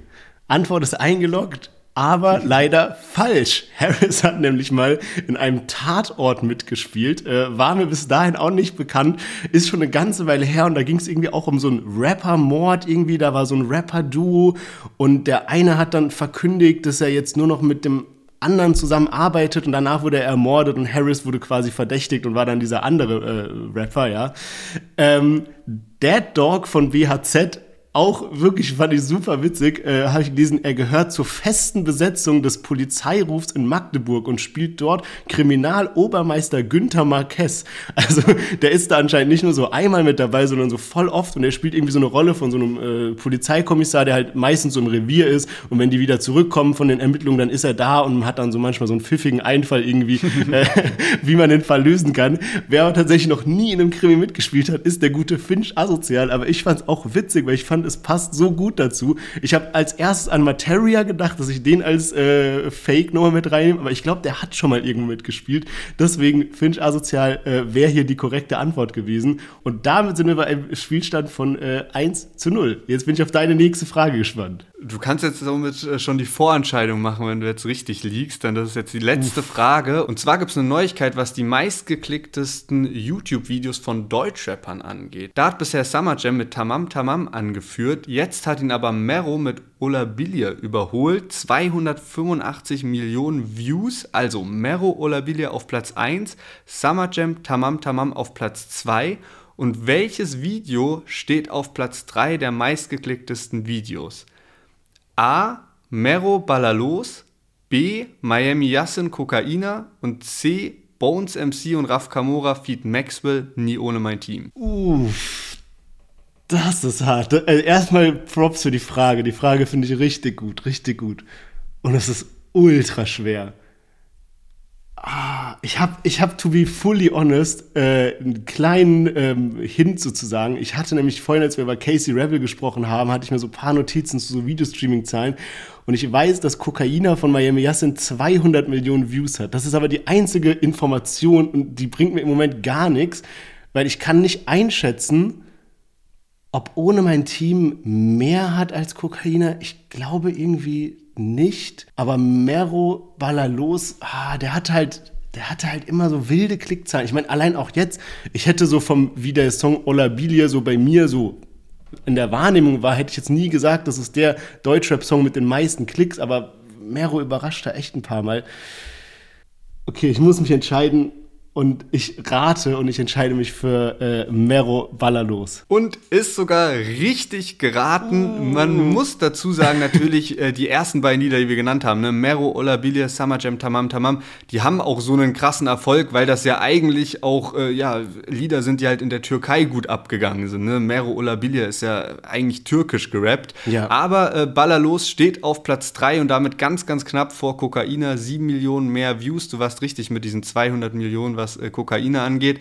Antwort ist eingeloggt, aber leider falsch. Harris hat nämlich mal in einem Tatort mitgespielt, äh, war mir bis dahin auch nicht bekannt, ist schon eine ganze Weile her und da ging es irgendwie auch um so einen Rapper-Mord irgendwie, da war so ein Rapper-Duo und der eine hat dann verkündigt, dass er jetzt nur noch mit dem anderen zusammenarbeitet und danach wurde er ermordet und Harris wurde quasi verdächtigt und war dann dieser andere äh, Rapper, ja. Ähm, Dead Dog von WHZ auch wirklich, fand ich super witzig, äh, habe ich gelesen, er gehört zur festen Besetzung des Polizeirufs in Magdeburg und spielt dort Kriminalobermeister Günther Marquez. Also der ist da anscheinend nicht nur so einmal mit dabei, sondern so voll oft und er spielt irgendwie so eine Rolle von so einem äh, Polizeikommissar, der halt meistens so im Revier ist und wenn die wieder zurückkommen von den Ermittlungen, dann ist er da und hat dann so manchmal so einen pfiffigen Einfall irgendwie, äh, wie man den Fall lösen kann. Wer aber tatsächlich noch nie in einem Krimi mitgespielt hat, ist der gute Finch Asozial, aber ich fand es auch witzig, weil ich fand, es passt so gut dazu. Ich habe als erstes an Materia gedacht, dass ich den als äh, Fake nochmal mit reinnehme, aber ich glaube, der hat schon mal irgendwo mitgespielt. Deswegen Finch Asozial äh, wäre hier die korrekte Antwort gewesen. Und damit sind wir bei einem Spielstand von äh, 1 zu 0. Jetzt bin ich auf deine nächste Frage gespannt. Du kannst jetzt somit äh, schon die Vorentscheidung machen, wenn du jetzt richtig liegst, denn das ist jetzt die letzte Frage. Und zwar gibt es eine Neuigkeit, was die meistgeklicktesten YouTube-Videos von Deutschrappern angeht. Da hat bisher Summer Jam mit Tamam Tamam angeführt. Jetzt hat ihn aber Mero mit Olabilia überholt. 285 Millionen Views. Also Mero Olabilia auf Platz 1, Summer Jam Tamam Tamam auf Platz 2. Und welches Video steht auf Platz 3 der meistgeklicktesten Videos? A. Mero Ballalos, B. Miami Yassin Kokaina und C. Bones MC und Raf Kamora feat Maxwell nie ohne mein Team. Uff, das ist hart. Also erstmal Props für die Frage. Die Frage finde ich richtig gut, richtig gut. Und es ist ultra schwer. Ah, ich habe, ich hab, to be fully honest, äh, einen kleinen ähm, Hint sozusagen. Ich hatte nämlich vorhin, als wir über Casey Rebel gesprochen haben, hatte ich mir so ein paar Notizen zu so Videostreaming-Zahlen. Und ich weiß, dass Kokaina von Miami Yassin 200 Millionen Views hat. Das ist aber die einzige Information und die bringt mir im Moment gar nichts, weil ich kann nicht einschätzen, ob ohne mein Team mehr hat als Kokaina. Ich glaube irgendwie nicht. Aber Mero Ballalos, ah, der hat halt, der hatte halt immer so wilde Klickzahlen. Ich meine, allein auch jetzt, ich hätte so vom, wie der Song Olabilia so bei mir so in der Wahrnehmung war, hätte ich jetzt nie gesagt, das ist der Deutschrap-Song mit den meisten Klicks, aber Mero überrascht da echt ein paar Mal. Okay, ich muss mich entscheiden. Und ich rate und ich entscheide mich für äh, Mero Ballerlos. Und ist sogar richtig geraten. Man muss dazu sagen, natürlich, äh, die ersten beiden Lieder, die wir genannt haben, ne? Mero, Olabilia, Summer Jam, Tamam, Tamam, die haben auch so einen krassen Erfolg, weil das ja eigentlich auch äh, ja, Lieder sind, die halt in der Türkei gut abgegangen sind. Ne? Mero, Olabilia ist ja eigentlich türkisch gerappt. Ja. Aber äh, Ballerlos steht auf Platz 3 und damit ganz, ganz knapp vor Kokaina. 7 Millionen mehr Views. Du warst richtig mit diesen 200 Millionen, was äh, Kokaina angeht.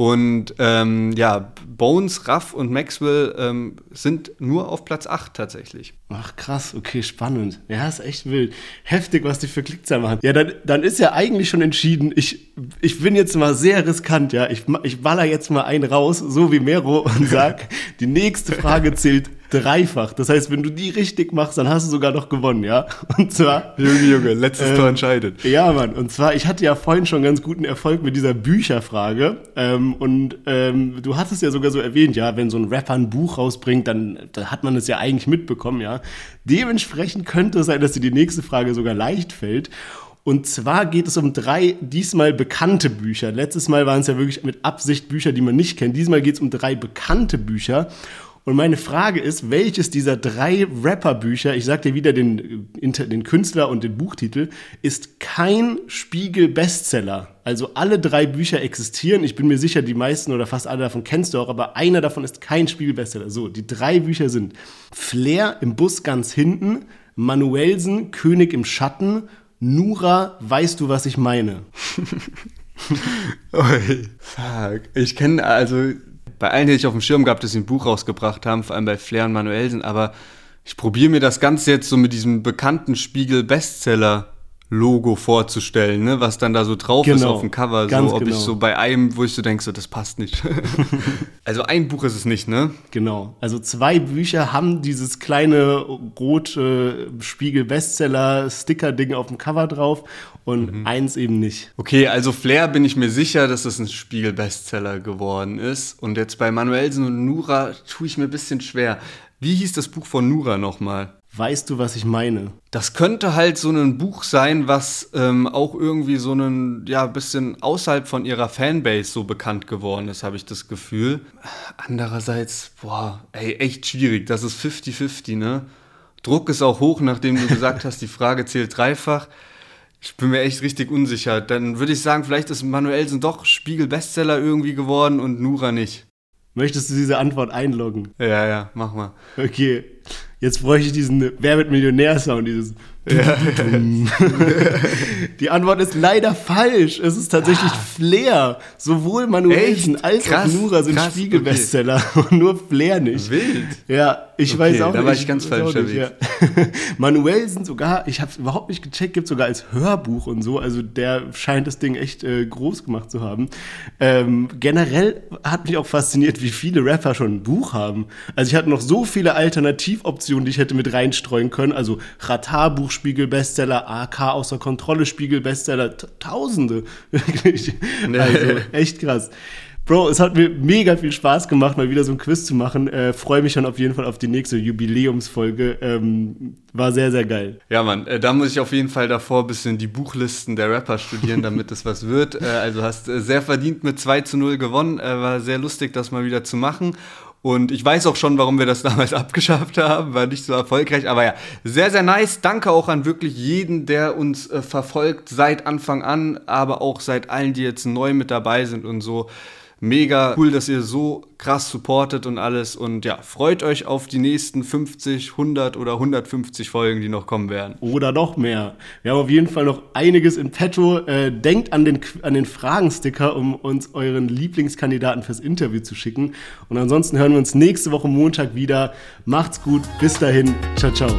Und ähm, ja, Bones, Raff und Maxwell ähm, sind nur auf Platz 8 tatsächlich. Ach krass, okay, spannend. Ja, ist echt wild. Heftig, was die für Klickzahlen machen. Ja, dann, dann ist ja eigentlich schon entschieden, ich, ich bin jetzt mal sehr riskant, ja. Ich, ich baller jetzt mal einen raus, so wie Mero, und sag, die nächste Frage zählt dreifach. Das heißt, wenn du die richtig machst, dann hast du sogar noch gewonnen, ja. Und zwar. Junge, Junge, letztes Ähm, Tor entscheidet. Ja, Mann. Und zwar, ich hatte ja vorhin schon ganz guten Erfolg mit dieser Bücherfrage. Ähm, und ähm, du hattest ja sogar so erwähnt, ja, wenn so ein Rapper ein Buch rausbringt, dann, dann hat man es ja eigentlich mitbekommen, ja. Dementsprechend könnte es sein, dass dir die nächste Frage sogar leicht fällt. Und zwar geht es um drei diesmal bekannte Bücher. Letztes Mal waren es ja wirklich mit Absicht Bücher, die man nicht kennt. Diesmal geht es um drei bekannte Bücher. Und meine Frage ist, welches dieser drei Rapper-Bücher, ich sag dir wieder den, den Künstler und den Buchtitel, ist kein Spiegel-Bestseller. Also alle drei Bücher existieren. Ich bin mir sicher, die meisten oder fast alle davon kennst du auch, aber einer davon ist kein Spiegel-Bestseller. So, die drei Bücher sind Flair im Bus ganz hinten, Manuelsen, König im Schatten, Nura, weißt du, was ich meine? Ui, fuck. Ich kenne also bei allen, die ich auf dem Schirm gehabt, dass sie ein Buch rausgebracht haben, vor allem bei Flair und Manuelsen, aber ich probiere mir das Ganze jetzt so mit diesem bekannten Spiegel-Bestseller. Logo vorzustellen, ne, was dann da so drauf ist Genau, auf dem Cover, so ob genau. ich so bei einem, wo ich so denke, so das passt nicht. also ein Buch ist es nicht, ne? Genau. Also zwei Bücher haben dieses kleine rote Spiegel-Bestseller-Sticker-Ding auf dem Cover drauf und eins eben nicht. Okay, also Flair bin ich mir sicher, dass es ein Spiegel-Bestseller geworden ist. Und jetzt bei Manuelsen und Nura tue ich mir ein bisschen schwer. Wie hieß das Buch von Nura nochmal? Weißt du, was ich meine? Das könnte halt so ein Buch sein, was ähm, auch irgendwie so ein, ja, bisschen außerhalb von ihrer Fanbase so bekannt geworden ist, habe ich das Gefühl. Andererseits, boah, ey, echt schwierig. Das ist 50-50, ne? Druck ist auch hoch, nachdem du gesagt hast, die Frage zählt dreifach. Ich bin mir echt richtig unsicher. Dann würde ich sagen, vielleicht ist Manuelsen doch Spiegel-Bestseller irgendwie geworden und Nura nicht. Möchtest du diese Antwort einloggen? Ja, ja, mach mal. Okay. Jetzt bräuchte ich diesen Wer wird Millionär-Sound, dieses. Die Antwort ist leider falsch. Es ist tatsächlich Flair. Sowohl Manuelsen Echt? als Krass, auch Nura sind krass, Spiegelbestseller und nur Flair nicht. Wild. Ja, ich Okay, weiß auch da nicht. war ich ganz falsch nicht, ja. Manuelsen sogar, ich habe überhaupt nicht gecheckt, gibt sogar als Hörbuch und so. Also der scheint das Ding echt äh, groß gemacht zu haben. Ähm, generell hat mich auch fasziniert, wie viele Rapper schon ein Buch haben. Also ich hatte noch so viele Alternativoptionen, die ich hätte mit reinstreuen können. Also Ratar-Buch, Spiegel-Bestseller, AK außer Kontrolle, Spiegel-Bestseller, Tausende. Wirklich. Also echt krass. Bro, es hat mir mega viel Spaß gemacht, mal wieder so ein Quiz zu machen. Äh, Freue mich schon auf jeden Fall auf die nächste Jubiläumsfolge. Ähm, war sehr, sehr geil. Ja, Mann, äh, da muss ich auf jeden Fall davor ein bisschen die Buchlisten der Rapper studieren, damit es was wird. Äh, also hast äh, sehr verdient mit 2 zu 0 gewonnen. Äh, war sehr lustig, das mal wieder zu machen. Und ich weiß auch schon, warum wir das damals abgeschafft haben, war nicht so erfolgreich. Aber ja, sehr, sehr nice. Danke auch an wirklich jeden, der uns äh, verfolgt seit Anfang an, aber auch seit allen, die jetzt neu mit dabei sind und so. Mega cool, dass ihr so krass supportet und alles. Und ja, freut euch auf die nächsten 50, 100 oder 150 Folgen, die noch kommen werden. Oder noch mehr. Wir haben auf jeden Fall noch einiges in petto. Äh, denkt an den, an den Fragensticker, um uns euren Lieblingskandidaten fürs Interview zu schicken. Und ansonsten hören wir uns nächste Woche Montag wieder. Macht's gut. Bis dahin. Ciao, ciao.